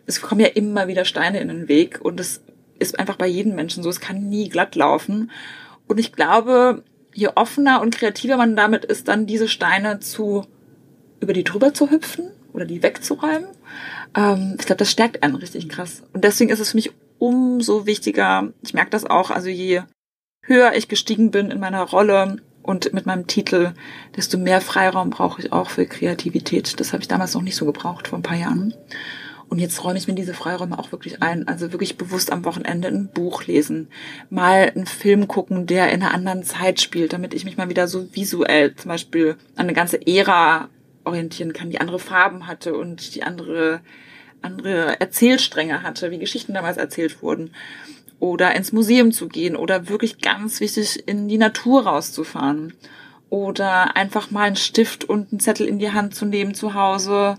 es kommen ja immer wieder Steine in den Weg und es ist einfach bei jedem Menschen so, es kann nie glatt laufen. Und ich glaube, je offener und kreativer man damit ist, dann diese Steine zu über die drüber zu hüpfen oder die wegzuräumen. Ähm, ich glaube, das stärkt einen richtig krass. Und deswegen ist es für mich umso wichtiger. Ich merke das auch, also je höher ich gestiegen bin in meiner Rolle und mit meinem Titel, desto mehr Freiraum brauche ich auch für Kreativität. Das habe ich damals noch nicht so gebraucht, vor ein paar Jahren. Und jetzt räume ich mir diese Freiräume auch wirklich ein. Also wirklich bewusst am Wochenende ein Buch lesen, mal einen Film gucken, der in einer anderen Zeit spielt, damit ich mich mal wieder so visuell zum Beispiel an eine ganze Ära orientieren kann, die andere Farben hatte und die andere, andere Erzählstränge hatte, wie Geschichten damals erzählt wurden. Oder ins Museum zu gehen oder wirklich ganz wichtig in die Natur rauszufahren. Oder einfach mal einen Stift und einen Zettel in die Hand zu nehmen zu Hause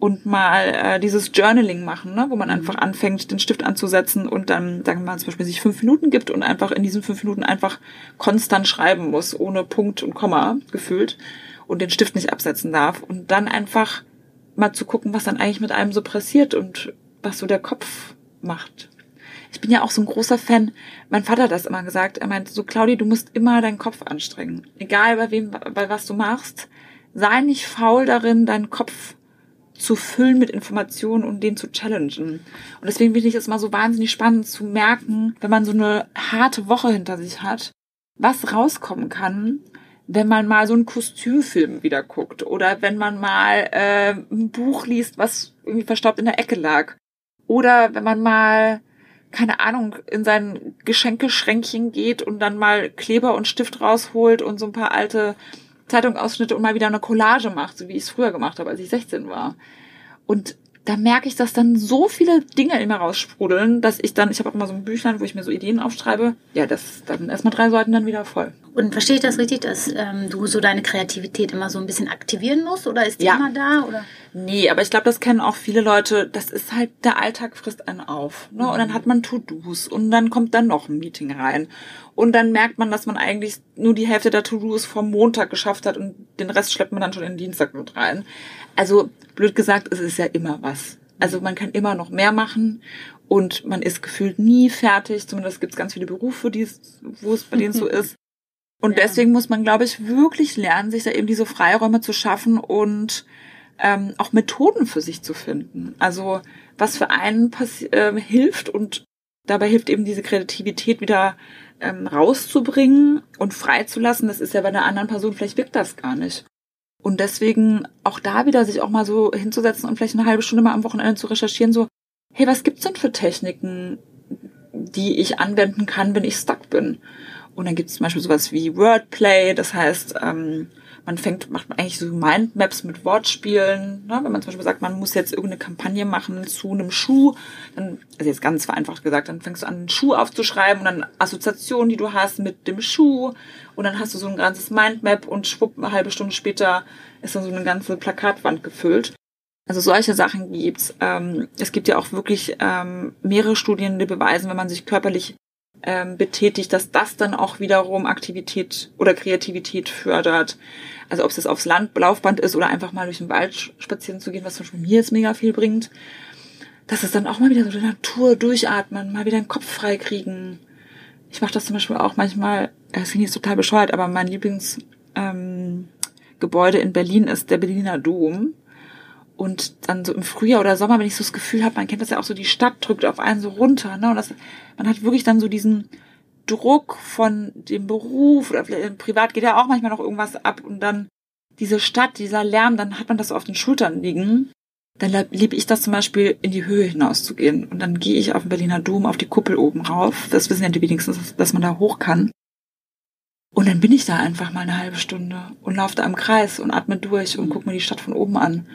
und mal äh, dieses Journaling machen, ne? wo man mhm. einfach anfängt, den Stift anzusetzen und dann, sagen wir mal, zum Beispiel sich fünf Minuten gibt und einfach in diesen fünf Minuten einfach konstant schreiben muss, ohne Punkt und Komma gefühlt. und den Stift nicht absetzen darf. Und dann einfach mal zu gucken, was dann eigentlich mit einem so passiert und was so der Kopf macht. Ich bin ja auch so ein großer Fan. Mein Vater hat das immer gesagt. Er meinte so, Claudi, du musst immer deinen Kopf anstrengen. Egal bei wem, bei was du machst. Sei nicht faul darin, deinen Kopf zu füllen mit Informationen und den zu challengen. Und deswegen finde ich es mal so wahnsinnig spannend zu merken, wenn man so eine harte Woche hinter sich hat, was rauskommen kann, wenn man mal so einen Kostümfilm wieder guckt oder wenn man mal äh, ein Buch liest, was irgendwie verstaubt in der Ecke lag. Oder wenn man mal, keine Ahnung, in sein Geschenkeschränkchen geht und dann mal Kleber und Stift rausholt und so ein paar alte Zeitungsausschnitte und mal wieder eine Collage macht, so wie ich es früher gemacht habe, als ich 16 war. Und da merke ich, dass dann so viele Dinge immer raussprudeln, dass ich dann, ich habe auch mal so ein Büchlein, wo ich mir so Ideen aufschreibe, ja, das dann erstmal drei Seiten dann wieder voll. Und verstehe ich das richtig, dass ähm, du so deine Kreativität immer so ein bisschen aktivieren musst oder ist die Ja. immer da? Oder? Nee, aber ich glaube, das kennen auch viele Leute. Das ist halt, der Alltag frisst einen auf. Ne? Und dann hat man To-Dos und dann kommt dann noch ein Meeting rein. Und dann merkt man, dass man eigentlich nur die Hälfte der To-Dos vom Montag geschafft hat und den Rest schleppt man dann schon in den Dienstag mit rein. Also, blöd gesagt, es ist ja immer was. Also man kann immer noch mehr machen und man ist gefühlt nie fertig. Zumindest gibt es ganz viele Berufe, die es, wo es bei denen so ist. Und Ja. deswegen muss man, glaube ich, wirklich lernen, sich da eben diese Freiräume zu schaffen und ähm, auch Methoden für sich zu finden. Also was für einen ähm, hilft und dabei hilft eben diese Kreativität wieder ähm, rauszubringen und freizulassen. Das ist ja bei der anderen Person, vielleicht wirkt das gar nicht. Und deswegen auch da wieder sich auch mal so hinzusetzen und vielleicht eine halbe Stunde mal am Wochenende zu recherchieren, so, hey, was gibt's denn für Techniken, die ich anwenden kann, wenn ich stuck bin? Und dann gibt's zum Beispiel sowas wie Wordplay, das heißt, ähm, man fängt, macht man eigentlich so Mindmaps mit Wortspielen. Ne? Wenn man zum Beispiel sagt, man muss jetzt irgendeine Kampagne machen zu einem Schuh, dann, also jetzt ganz vereinfacht gesagt, dann fängst du an, einen Schuh aufzuschreiben und dann Assoziationen, die du hast mit dem Schuh. Und dann hast du so ein ganzes Mindmap und schwupp, eine halbe Stunde später ist dann so eine ganze Plakatwand gefüllt. Also solche Sachen gibt's. Ähm, es gibt ja auch wirklich ähm, mehrere Studien, die beweisen, wenn man sich körperlich ähm, betätigt, dass das dann auch wiederum Aktivität oder Kreativität fördert. Also ob es jetzt aufs Land, Laufband ist oder einfach mal durch den Wald spazieren zu gehen, was zum Beispiel mir jetzt mega viel bringt. Das ist dann auch mal wieder so die Natur durchatmen, mal wieder den Kopf frei kriegen. Ich mache das zum Beispiel auch manchmal, es klingt jetzt total bescheuert, aber mein Lieblingsgebäude ähm, Gebäude in Berlin ist der Berliner Dom. Und dann so im Frühjahr oder Sommer, wenn ich so das Gefühl habe, man kennt das ja auch so, die Stadt drückt auf einen so runter, ne? Und das, man hat wirklich dann so diesen Druck von dem Beruf oder vielleicht privat geht ja auch manchmal noch irgendwas ab und dann diese Stadt, dieser Lärm, dann hat man das so auf den Schultern liegen. Dann liebe ich das zum Beispiel, in die Höhe hinauszugehen. Und dann gehe ich auf den Berliner Dom, auf die Kuppel oben rauf. Das wissen ja die wenigstens, dass- dass man da hoch kann. Und dann bin ich da einfach mal eine halbe Stunde und laufe da im Kreis und atme durch und gucke mir die Stadt von oben an.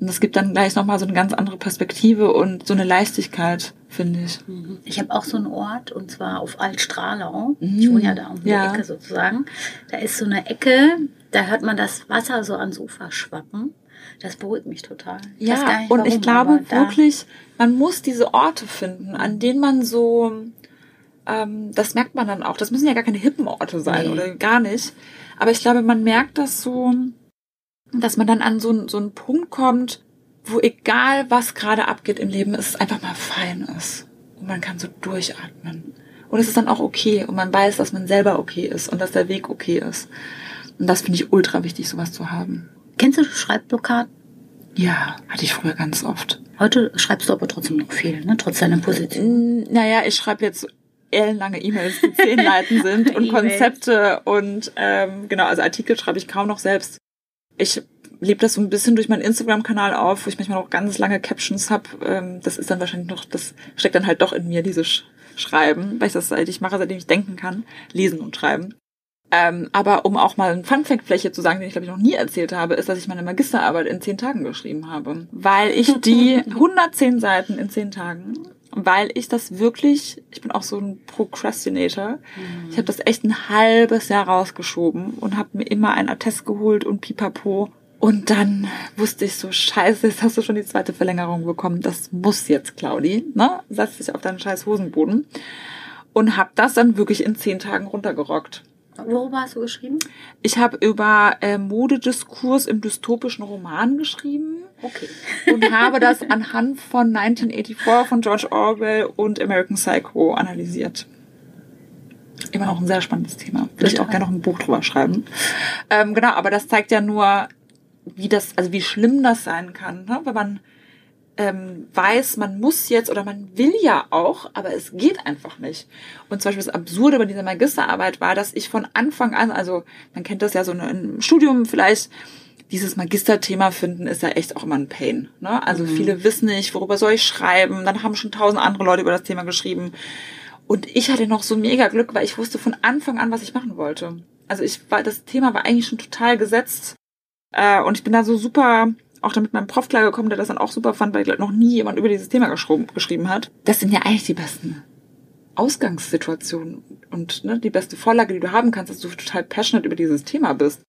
Und das gibt dann gleich nochmal so eine ganz andere Perspektive und so eine Leichtigkeit, finde ich. Ich habe auch so einen Ort und zwar auf Altstrahlau. Mhm. Ich wohne ja da um die Ja. Ecke sozusagen. Da ist so eine Ecke, da hört man das Wasser so ans Ufer schwappen. Das beruhigt mich total. Ich Ja, nicht, und ich warum, glaube wirklich, man muss diese Orte finden, an denen man so, ähm, das merkt man dann auch. Das müssen ja gar keine hippen Orte sein Nee. oder gar nicht. Aber ich glaube, man merkt das so, dass man dann an so, einen- so einen Punkt kommt, wo egal was gerade abgeht im Leben, es einfach mal fein ist. Und man kann so durchatmen. Und es ist dann auch okay. Und man weiß, dass man selber okay ist und dass der Weg okay ist. Und das finde ich ultra wichtig, sowas zu haben. Kennst du Schreibblockaden? Ja, hatte ich früher ganz oft. Heute schreibst du aber trotzdem noch viel, ne? trotz deiner Position. Naja, ich schreibe jetzt ellenlange E-Mails, die zehn Seiten sind und E-Mails. Konzepte und ähm, genau, also Artikel schreibe ich kaum noch selbst. Ich lebe das so ein bisschen durch meinen Instagram-Kanal auf, wo ich manchmal noch ganz lange Captions habe. Ähm, das ist dann wahrscheinlich noch, das steckt dann halt doch in mir, dieses Sch Schreiben, weil ich das seit ich mache, seitdem ich denken kann, lesen und schreiben. Ähm, aber um auch mal ein Funfact-Fläche zu sagen, den ich glaube ich noch nie erzählt habe, ist, dass ich meine Magisterarbeit in zehn Tagen geschrieben habe. Weil ich die 110 Seiten in zehn Tagen, weil ich das wirklich, ich bin auch so ein Procrastinator, ich habe das echt ein halbes Jahr rausgeschoben und habe mir immer einen Attest geholt und pipapo. Und dann wusste ich so, scheiße, jetzt hast du schon die zweite Verlängerung bekommen. Das muss jetzt, Claudi. Ne? Setz dich auf deinen scheiß Hosenboden. Und hab das dann wirklich in zehn Tagen runtergerockt. Worüber hast du geschrieben? Ich habe über äh, Modediskurs im dystopischen Roman geschrieben. Okay. und habe das anhand von 1984 von George Orwell und American Psycho analysiert. Immer noch ein sehr spannendes Thema. Würde ich auch gerne noch ein Buch drüber schreiben. Ähm, genau, aber das zeigt ja nur, wie das, also wie schlimm das sein kann, ne? wenn man ähm, weiß, man muss jetzt oder man will ja auch, aber es geht einfach nicht. Und zum Beispiel das Absurde bei dieser Magisterarbeit war, dass ich von Anfang an, also man kennt das ja so im Studium vielleicht, dieses Magisterthema finden ist ja echt auch immer ein Pain. Ne? Also mhm. viele wissen nicht, worüber soll ich schreiben. Dann haben schon tausend andere Leute über das Thema geschrieben. Und ich hatte noch so mega Glück, weil ich wusste von Anfang an, was ich machen wollte. Also ich war, das Thema war eigentlich schon total gesetzt. Äh, und ich bin da so super auch damit meinem Prof klargekommen, der das dann auch super fand, weil noch nie jemand über dieses Thema geschrieben hat. Das sind ja eigentlich die besten Ausgangssituationen und ne, die beste Vorlage, die du haben kannst, dass du total passionate über dieses Thema bist.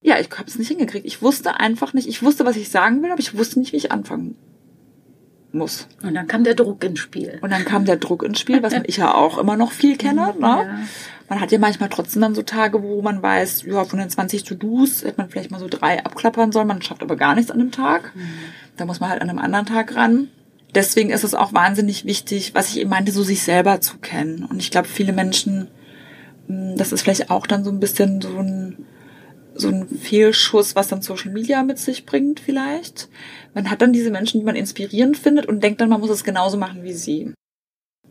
Ja, ich habe es nicht hingekriegt. Ich wusste einfach nicht, ich wusste, was ich sagen will, aber ich wusste nicht, wie ich anfangen muss. Und dann kam der Druck ins Spiel. Und dann kam der Druck ins Spiel, was ich ja auch immer noch viel kenne. Ne? Ja. Man hat ja manchmal trotzdem dann so Tage, wo man weiß, ja, von den 20 To-Dos hätte man vielleicht mal so drei abklappern sollen, man schafft aber gar nichts an dem Tag. Mhm. Da muss man halt an einem anderen Tag ran. Deswegen ist es auch wahnsinnig wichtig, was ich eben meinte, so sich selber zu kennen. Und ich glaube, viele Menschen, hm, das ist vielleicht auch dann so ein bisschen so ein so ein Fehlschuss, was dann Social Media mit sich bringt vielleicht. Man hat dann diese Menschen, die man inspirierend findet und denkt dann, man muss es genauso machen wie sie.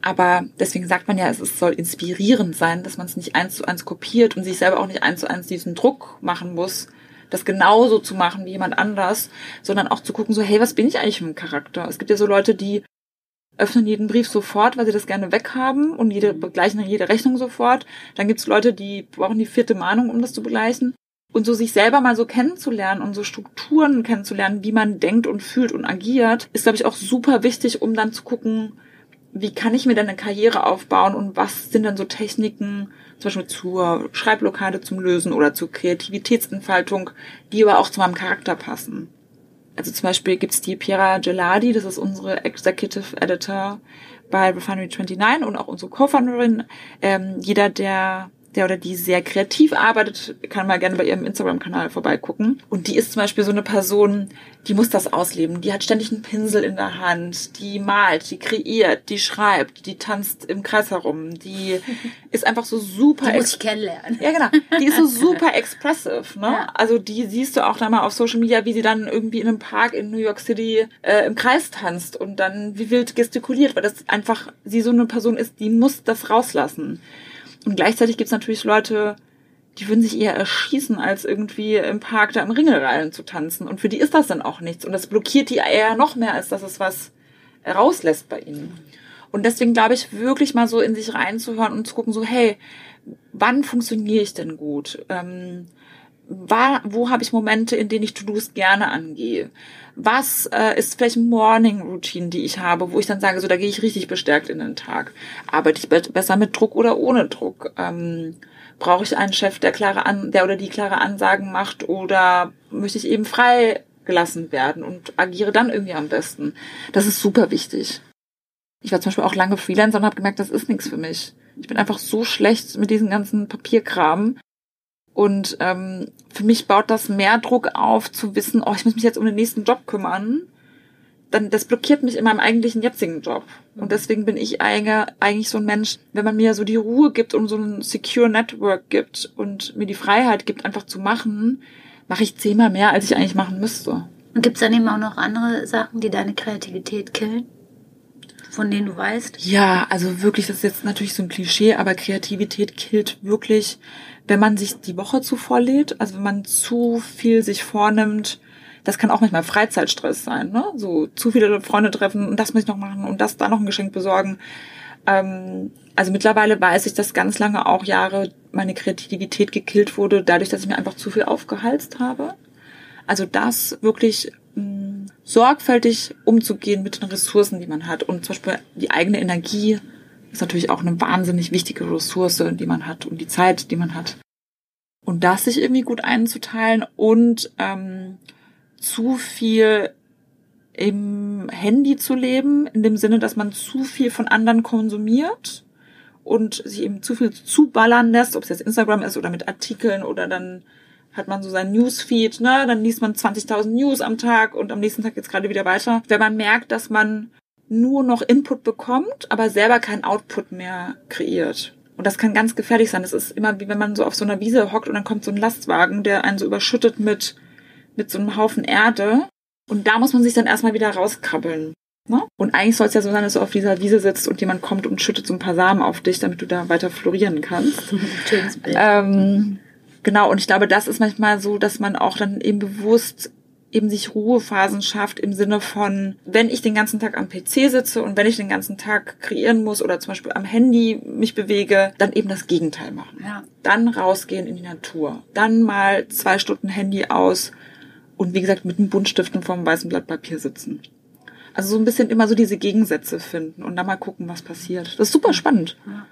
Aber deswegen sagt man ja, es soll inspirierend sein, dass man es nicht eins zu eins kopiert und sich selber auch nicht eins zu eins diesen Druck machen muss, das genauso zu machen wie jemand anders, sondern auch zu gucken, so, hey, was bin ich eigentlich für ein Charakter? Es gibt ja so Leute, die öffnen jeden Brief sofort, weil sie das gerne weghaben und jede, begleichen jede Rechnung sofort. Dann gibt's Leute, die brauchen die vierte Mahnung, um das zu begleichen. Und so sich selber mal so kennenzulernen und so Strukturen kennenzulernen, wie man denkt und fühlt und agiert, ist, glaube ich, auch super wichtig, um dann zu gucken, wie kann ich mir denn eine Karriere aufbauen und was sind dann so Techniken, zum Beispiel zur Schreibblockade zum Lösen oder zur Kreativitätsentfaltung, die aber auch zu meinem Charakter passen. Also zum Beispiel gibt's die Piera Geladi, das ist unsere Executive Editor bei Refinery 29 und auch unsere Co-Founderin. Ähm, jeder, der der oder die sehr kreativ arbeitet, kann mal gerne bei ihrem Instagram-Kanal vorbeigucken. Und die ist zum Beispiel so eine Person, die muss das ausleben. Die hat ständig einen Pinsel in der Hand, die malt, die kreiert, die schreibt, die tanzt im Kreis herum, die ist einfach so super. Die muss ich kennenlernen. Ja, genau. Die ist so super expressive, ne? Ja. Also die siehst du auch da mal auf Social Media, wie sie dann irgendwie in einem Park in New York City äh, im Kreis tanzt und dann wie wild gestikuliert, weil das einfach sie so eine Person ist, die muss das rauslassen. Und gleichzeitig gibt's natürlich Leute, die würden sich eher erschießen, als irgendwie im Park da im Ringelreihen zu tanzen. Und für die ist das dann auch nichts. Und das blockiert die eher noch mehr, als dass es was rauslässt bei ihnen. Und deswegen glaube ich, wirklich mal so in sich reinzuhören und zu gucken, so, hey, wann funktioniere ich denn gut? Ähm, war, wo habe ich Momente, in denen ich To-Dos gerne angehe? Was äh, ist vielleicht Morning Routine, die ich habe, wo ich dann sage, so da gehe ich richtig bestärkt in den Tag. Arbeite ich be besser mit Druck oder ohne Druck? Ähm, Brauche ich einen Chef, der klare an, der oder die klare Ansagen macht, oder möchte ich eben frei gelassen werden und agiere dann irgendwie am besten? Das ist super wichtig. Ich war zum Beispiel auch lange Freelancer und habe gemerkt, das ist nichts für mich. Ich bin einfach so schlecht mit diesem ganzen Papierkram, und ähm, für mich baut das mehr Druck auf, zu wissen, oh, ich muss mich jetzt um den nächsten Job kümmern. Dann das blockiert mich in meinem eigentlichen jetzigen Job. Und deswegen bin ich eigentlich so ein Mensch, wenn man mir so die Ruhe gibt und so ein Secure Network gibt und mir die Freiheit gibt, einfach zu machen, mache ich zehnmal mehr, als ich eigentlich machen müsste. Und gibt es dann eben auch noch andere Sachen, die deine Kreativität killen? Von denen du weißt? Ja, also wirklich, das ist jetzt natürlich so ein Klischee, aber Kreativität killt wirklich wenn man sich die Woche zu vorlädt, also wenn man zu viel sich vornimmt, das kann auch manchmal Freizeitstress sein, ne? So zu viele Freunde treffen und das muss ich noch machen und das da noch ein Geschenk besorgen. Ähm, also mittlerweile weiß ich, dass ganz lange auch Jahre meine Kreativität gekillt wurde, dadurch, dass ich mir einfach zu viel aufgehalst habe. Also das wirklich mh, mm, sorgfältig umzugehen mit den Ressourcen, die man hat und zum Beispiel die eigene Energie ist natürlich auch eine wahnsinnig wichtige Ressource, die man hat und die Zeit, die man hat. Und das sich irgendwie gut einzuteilen und ähm, zu viel im Handy zu leben, in dem Sinne, dass man zu viel von anderen konsumiert und sich eben zu viel zuballern lässt, ob es jetzt Instagram ist oder mit Artikeln oder dann hat man so sein Newsfeed, ne? Dann liest man 20.000 News am Tag und am nächsten Tag geht's gerade wieder weiter. Wenn man merkt, dass man nur noch Input bekommt, aber selber keinen Output mehr kreiert. Und das kann ganz gefährlich sein. Das ist immer wie wenn man so auf so einer Wiese hockt und dann kommt so ein Lastwagen, der einen so überschüttet mit, mit so einem Haufen Erde. Und da muss man sich dann erstmal wieder rauskrabbeln. Ne? Und eigentlich soll es ja so sein, dass du auf dieser Wiese sitzt und jemand kommt und schüttet so ein paar Samen auf dich, damit du da weiter florieren kannst. Schönes Bild. Ähm, genau, und ich glaube, das ist manchmal so, dass man auch dann eben bewusst eben sich Ruhephasen schafft im Sinne von, wenn ich den ganzen Tag am PC sitze und wenn ich den ganzen Tag kreieren muss oder zum Beispiel am Handy mich bewege, dann eben das Gegenteil machen. Ja. Dann rausgehen in die Natur. Dann mal zwei Stunden Handy aus und wie gesagt mit einem Buntstiften vom weißen Blatt Papier sitzen. Also so ein bisschen immer so diese Gegensätze finden und dann mal gucken, was passiert. Das ist super spannend. Ja.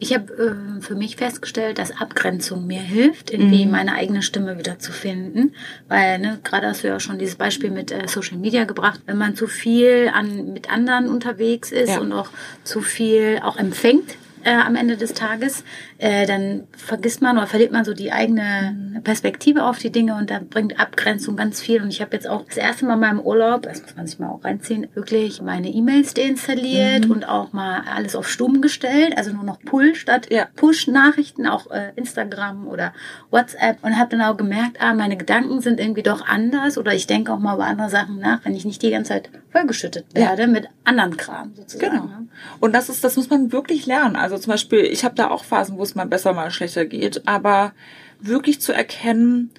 Ich habe äh, für mich festgestellt, dass Abgrenzung mir hilft, irgendwie mhm. meine eigene Stimme wieder zu finden. Weil, ne, gerade hast du ja schon dieses Beispiel mit äh, Social Media gebracht, wenn man zu viel an, mit anderen unterwegs ist ja. und auch zu viel auch empfängt, äh, am Ende des Tages, äh, dann vergisst man oder verliert man so die eigene Perspektive auf die Dinge und da bringt Abgrenzung ganz viel. Und ich habe jetzt auch das erste Mal in meinem Urlaub, das muss man sich mal auch reinziehen, wirklich meine E-Mails deinstalliert mhm. und auch mal alles auf Stumm gestellt, also nur noch Pull statt ja. Push-Nachrichten, auch äh, Instagram oder WhatsApp und habe dann auch gemerkt, ah, meine Gedanken sind irgendwie doch anders oder ich denke auch mal über andere Sachen nach, wenn ich nicht die ganze Zeit vollgeschüttet werde ja. mit anderen Kram sozusagen. Genau. Und das ist, das muss man wirklich lernen. Also zum Beispiel, ich habe da auch Phasen, wo es mal besser, mal schlechter geht, aber wirklich zu erkennen,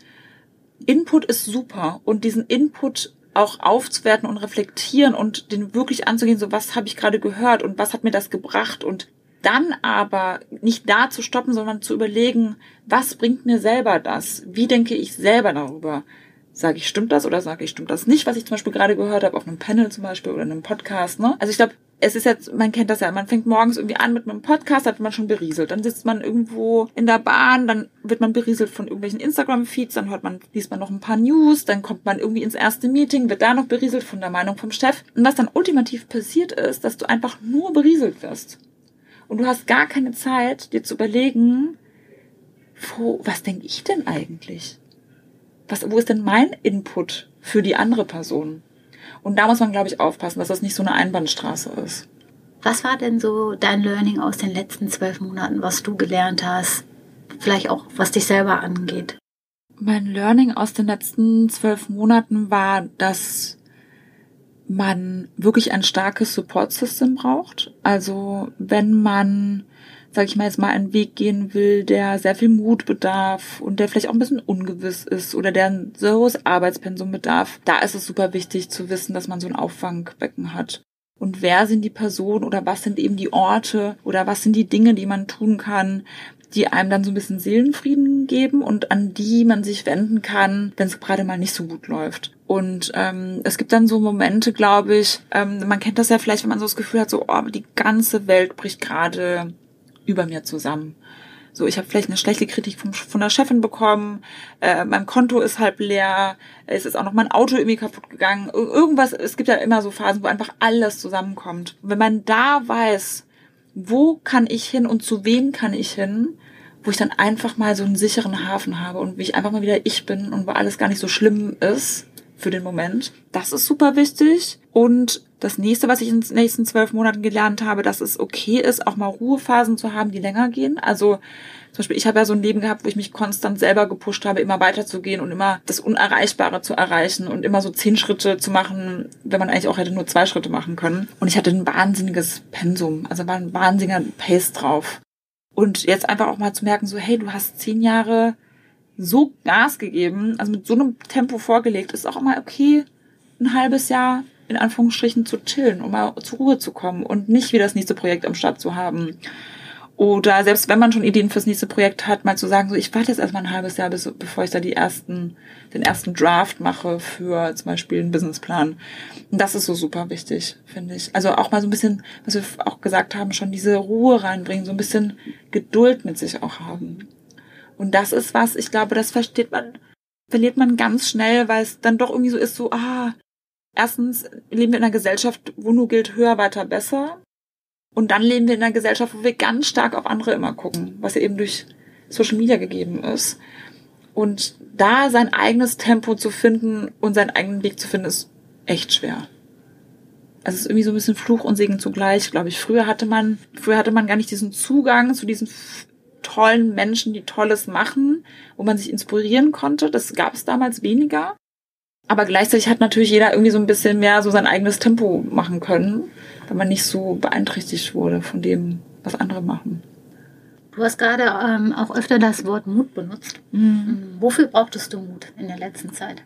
Input ist super und diesen Input auch aufzuwerten und reflektieren und den wirklich anzugehen, so was habe ich gerade gehört und was hat mir das gebracht und dann aber nicht da zu stoppen, sondern zu überlegen, was bringt mir selber das? Wie denke ich selber darüber? Sage ich, stimmt das oder sage ich, stimmt das nicht, was ich zum Beispiel gerade gehört habe, auf einem Panel zum Beispiel oder in einem Podcast. Ne? Also ich glaube, es ist jetzt, man kennt das ja, man fängt morgens irgendwie an mit einem Podcast, da wird man schon berieselt. Dann sitzt man irgendwo in der Bahn, dann wird man berieselt von irgendwelchen Instagram-Feeds, dann hört man, liest man noch ein paar News, dann kommt man irgendwie ins erste Meeting, wird da noch berieselt von der Meinung vom Chef. Und was dann ultimativ passiert ist, dass du einfach nur berieselt wirst. Und du hast gar keine Zeit, dir zu überlegen, wo, was denke ich denn eigentlich? Was, wo ist denn mein Input für die andere Person? Und da muss man, glaube ich, aufpassen, dass das nicht so eine Einbahnstraße ist. Was war denn so dein Learning aus den letzten zwölf Monaten, was du gelernt hast? Vielleicht auch, was dich selber angeht. Mein Learning aus den letzten zwölf Monaten war, dass man wirklich ein starkes Support-System braucht. Also wenn man sag ich mal, jetzt mal einen Weg gehen will, der sehr viel Mut bedarf und der vielleicht auch ein bisschen ungewiss ist oder der ein so hohes Arbeitspensum bedarf, da ist es super wichtig zu wissen, dass man so ein Auffangbecken hat. Und wer sind die Personen oder was sind eben die Orte oder was sind die Dinge, die man tun kann, die einem dann so ein bisschen Seelenfrieden geben und an die man sich wenden kann, wenn es gerade mal nicht so gut läuft. Und ähm, es gibt dann so Momente, glaube ich, ähm, man kennt das ja vielleicht, wenn man so das Gefühl hat, so, oh, die ganze Welt bricht gerade über mir zusammen. So, ich habe vielleicht eine schlechte Kritik vom, von der Chefin bekommen, äh, mein Konto ist halb leer, es ist auch noch mein Auto irgendwie kaputt gegangen. Irgendwas, es gibt ja immer so Phasen, wo einfach alles zusammenkommt. Wenn man da weiß, wo kann ich hin und zu wem kann ich hin, wo ich dann einfach mal so einen sicheren Hafen habe und wie ich einfach mal wieder ich bin und wo alles gar nicht so schlimm ist für den Moment. Das ist super wichtig. Und das nächste, was ich in den nächsten zwölf Monaten gelernt habe, dass es okay ist, auch mal Ruhephasen zu haben, die länger gehen. Also zum Beispiel, ich habe ja so ein Leben gehabt, wo ich mich konstant selber gepusht habe, immer weiterzugehen und immer das Unerreichbare zu erreichen und immer so zehn Schritte zu machen, wenn man eigentlich auch hätte nur zwei Schritte machen können. Und ich hatte ein wahnsinniges Pensum, also war ein wahnsinniger Pace drauf. Und jetzt einfach auch mal zu merken, so, hey, du hast zehn Jahre so Gas gegeben, also mit so einem Tempo vorgelegt, ist auch immer okay, ein halbes Jahr in Anführungsstrichen zu chillen, um mal zur Ruhe zu kommen und nicht wieder das nächste Projekt am Start zu haben. Oder selbst wenn man schon Ideen fürs nächste Projekt hat, mal zu sagen, so ich warte jetzt erstmal ein halbes Jahr, bis, bevor ich da die ersten, den ersten Draft mache für zum Beispiel einen Businessplan. Und das ist so super wichtig, finde ich. Also auch mal so ein bisschen, was wir auch gesagt haben, schon diese Ruhe reinbringen, so ein bisschen Geduld mit sich auch haben. Und das ist was, ich glaube, das versteht man, verliert man ganz schnell, weil es dann doch irgendwie so ist, so, ah, Erstens leben wir in einer Gesellschaft, wo nur gilt höher, weiter, besser. Und dann leben wir in einer Gesellschaft, wo wir ganz stark auf andere immer gucken, was ja eben durch Social Media gegeben ist. Und da sein eigenes Tempo zu finden und seinen eigenen Weg zu finden, ist echt schwer. Also es ist irgendwie so ein bisschen Fluch und Segen zugleich, glaube ich. Früher hatte man, früher hatte man gar nicht diesen Zugang zu diesen tollen Menschen, die Tolles machen, wo man sich inspirieren konnte. Das gab es damals weniger. Aber gleichzeitig hat natürlich jeder irgendwie so ein bisschen mehr so sein eigenes Tempo machen können, weil man nicht so beeinträchtigt wurde von dem, was andere machen. Du hast gerade ähm, auch öfter das Wort Mut benutzt. Mhm. Wofür brauchtest du Mut in der letzten Zeit?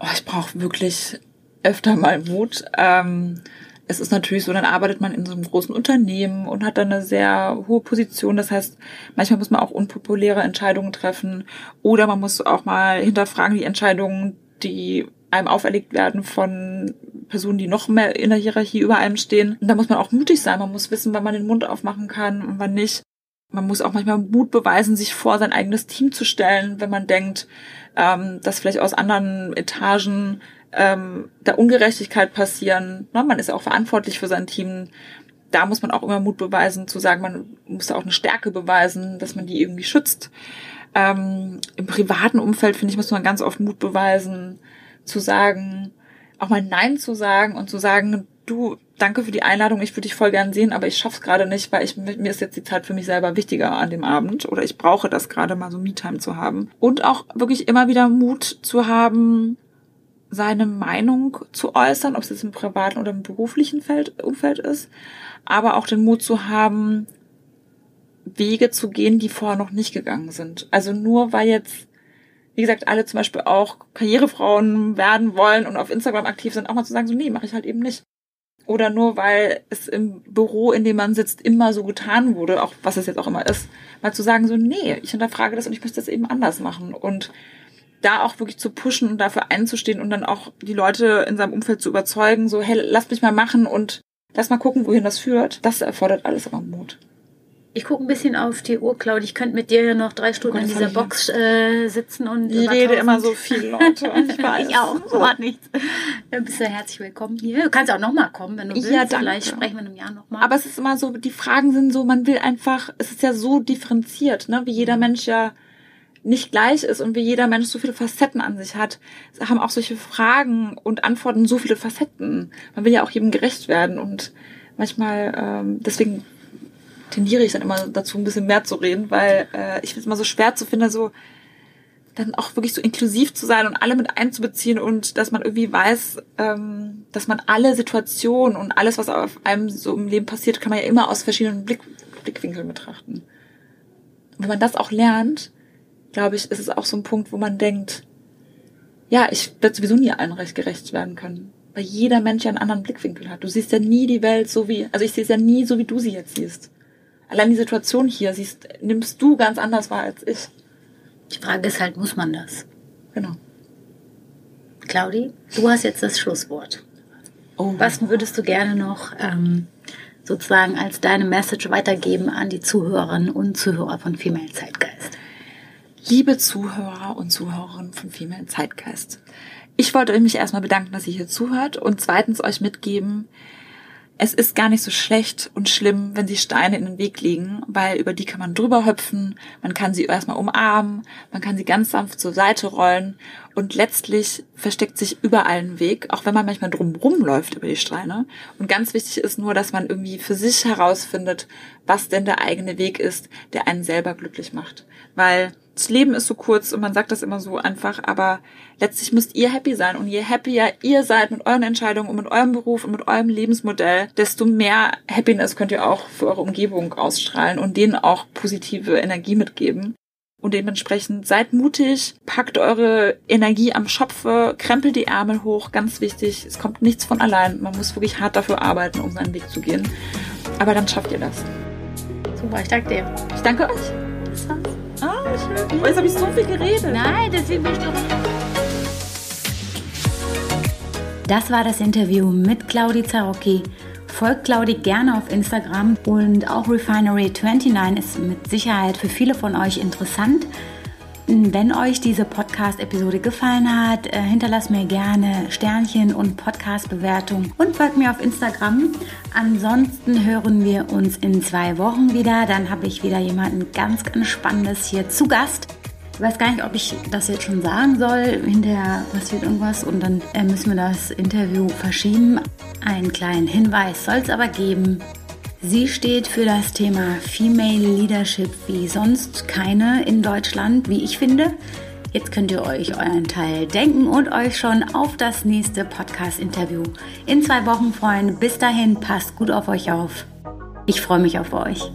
Oh, ich brauche wirklich öfter mal Mut. Ähm, es ist natürlich so, dann arbeitet man in so einem großen Unternehmen und hat dann eine sehr hohe Position. Das heißt, manchmal muss man auch unpopuläre Entscheidungen treffen oder man muss auch mal hinterfragen die Entscheidungen, die einem auferlegt werden von Personen, die noch mehr in der Hierarchie über einem stehen. Und da muss man auch mutig sein. Man muss wissen, wann man den Mund aufmachen kann und wann nicht. Man muss auch manchmal Mut beweisen, sich vor sein eigenes Team zu stellen, wenn man denkt, ähm, dass vielleicht aus anderen Etagen ähm, da Ungerechtigkeit passieren. Na, man ist auch verantwortlich für sein Team. Da muss man auch immer Mut beweisen, zu sagen, man muss da auch eine Stärke beweisen, dass man die irgendwie schützt. Ähm, Im privaten Umfeld, finde ich, muss man ganz oft Mut beweisen, zu sagen, auch mal Nein zu sagen und zu sagen, du, danke für die Einladung, ich würde dich voll gern sehen, aber ich schaff's gerade nicht, weil ich, mir ist jetzt die Zeit für mich selber wichtiger an dem Abend oder ich brauche das gerade mal so Me-Time zu haben. Und auch wirklich immer wieder Mut zu haben, seine Meinung zu äußern, ob es jetzt im privaten oder im beruflichen Feld, Umfeld ist, aber auch den Mut zu haben, Wege zu gehen, die vorher noch nicht gegangen sind. Also nur weil jetzt, wie gesagt, alle zum Beispiel auch Karrierefrauen werden wollen und auf Instagram aktiv sind, auch mal zu sagen, so nee, mache ich halt eben nicht. Oder nur weil es im Büro, in dem man sitzt, immer so getan wurde, auch was es jetzt auch immer ist, mal zu sagen, so nee, ich hinterfrage das und ich möchte das eben anders machen. Und da auch wirklich zu pushen und dafür einzustehen und dann auch die Leute in seinem Umfeld zu überzeugen, so hey, lass mich mal machen und lass mal gucken, wohin das führt. Das erfordert alles aber Mut. Ich gucke ein bisschen auf die Uhr, Claudia. Ich könnte mit dir ja noch drei Stunden oh in dieser Box äh, sitzen und. Ich rede immer so viel, Leute. Ich, weiß. ich auch, so. macht nichts. Dann bist du herzlich willkommen hier. Du kannst auch nochmal kommen, wenn du willst. Ja, danke. Vielleicht sprechen wir in einem Jahr nochmal. Aber es ist immer so, die Fragen sind so, man will einfach, es ist ja so differenziert, ne? Wie jeder Mensch ja nicht gleich ist und wie jeder Mensch so viele Facetten an sich hat, haben auch solche Fragen und Antworten so viele Facetten. Man will ja auch jedem gerecht werden und manchmal, ähm, deswegen tendiere ich dann immer dazu, ein bisschen mehr zu reden, weil äh, ich finde es immer so schwer zu finden, so dann auch wirklich so inklusiv zu sein und alle mit einzubeziehen und dass man irgendwie weiß, ähm, dass man alle Situationen und alles, was auf einem so im Leben passiert, kann man ja immer aus verschiedenen Blick, Blickwinkeln betrachten. Und wenn man das auch lernt, glaube ich, ist es auch so ein Punkt, wo man denkt, ja, ich werde sowieso nie allen recht gerecht werden können. Weil jeder Mensch ja einen anderen Blickwinkel hat. Du siehst ja nie die Welt so wie, also ich sehe es ja nie so, wie du sie jetzt siehst. Allein die Situation hier siehst, nimmst du ganz anders wahr als ich. Die Frage ist halt, muss man das? Genau. Claudi, du hast jetzt das Schlusswort. Oh. Was würdest du gerne noch ähm, sozusagen als deine Message weitergeben an die Zuhörerinnen und Zuhörer von Female Zeitgeist? Liebe Zuhörer und Zuhörerinnen von Female Zeitgeist, ich wollte mich erstmal bedanken, dass ihr hier zuhört und zweitens euch mitgeben, es ist gar nicht so schlecht und schlimm, wenn sie Steine in den Weg liegen, weil über die kann man drüber hüpfen, man kann sie erstmal umarmen, man kann sie ganz sanft zur Seite rollen und letztlich versteckt sich überall ein Weg, auch wenn man manchmal drumrum läuft über die Steine. Und ganz wichtig ist nur, dass man irgendwie für sich herausfindet, was denn der eigene Weg ist, der einen selber glücklich macht. Weil das Leben ist so kurz und man sagt das immer so einfach, aber letztlich müsst ihr happy sein. Und je happier ihr seid mit euren Entscheidungen und mit eurem Beruf und mit eurem Lebensmodell, desto mehr Happiness könnt ihr auch für eure Umgebung ausstrahlen und denen auch positive Energie mitgeben. Und dementsprechend seid mutig, packt eure Energie am Schopfe, krempelt die Ärmel hoch, ganz wichtig. Es kommt nichts von allein. Man muss wirklich hart dafür arbeiten, um seinen Weg zu gehen. Aber dann schafft ihr das. Super, ich danke dir. Ich danke euch. Oh, jetzt habe ich so viel geredet. Nein, deswegen bin ich doch. Das war das Interview mit Claudi Zarocki. Folgt Claudi gerne auf Instagram und auch Refinery29 ist mit Sicherheit für viele von euch interessant. Wenn euch diese Podcast-Episode gefallen hat, äh, hinterlasst mir gerne Sternchen und Podcast-Bewertung und folgt mir auf Instagram. Ansonsten hören wir uns in zwei Wochen wieder. Dann habe ich wieder jemanden ganz, ganz Spannendes hier zu Gast. Ich weiß gar nicht, ob ich das jetzt schon sagen soll. Hinterher passiert irgendwas und dann äh, müssen wir das Interview verschieben. Einen kleinen Hinweis soll es aber geben. Sie steht für das Thema Female Leadership wie sonst keine in Deutschland, wie ich finde. Jetzt könnt ihr euch euren Teil denken und euch schon auf das nächste Podcast-Interview in zwei Wochen freuen. Bis dahin, passt gut auf euch auf. Ich freue mich auf euch.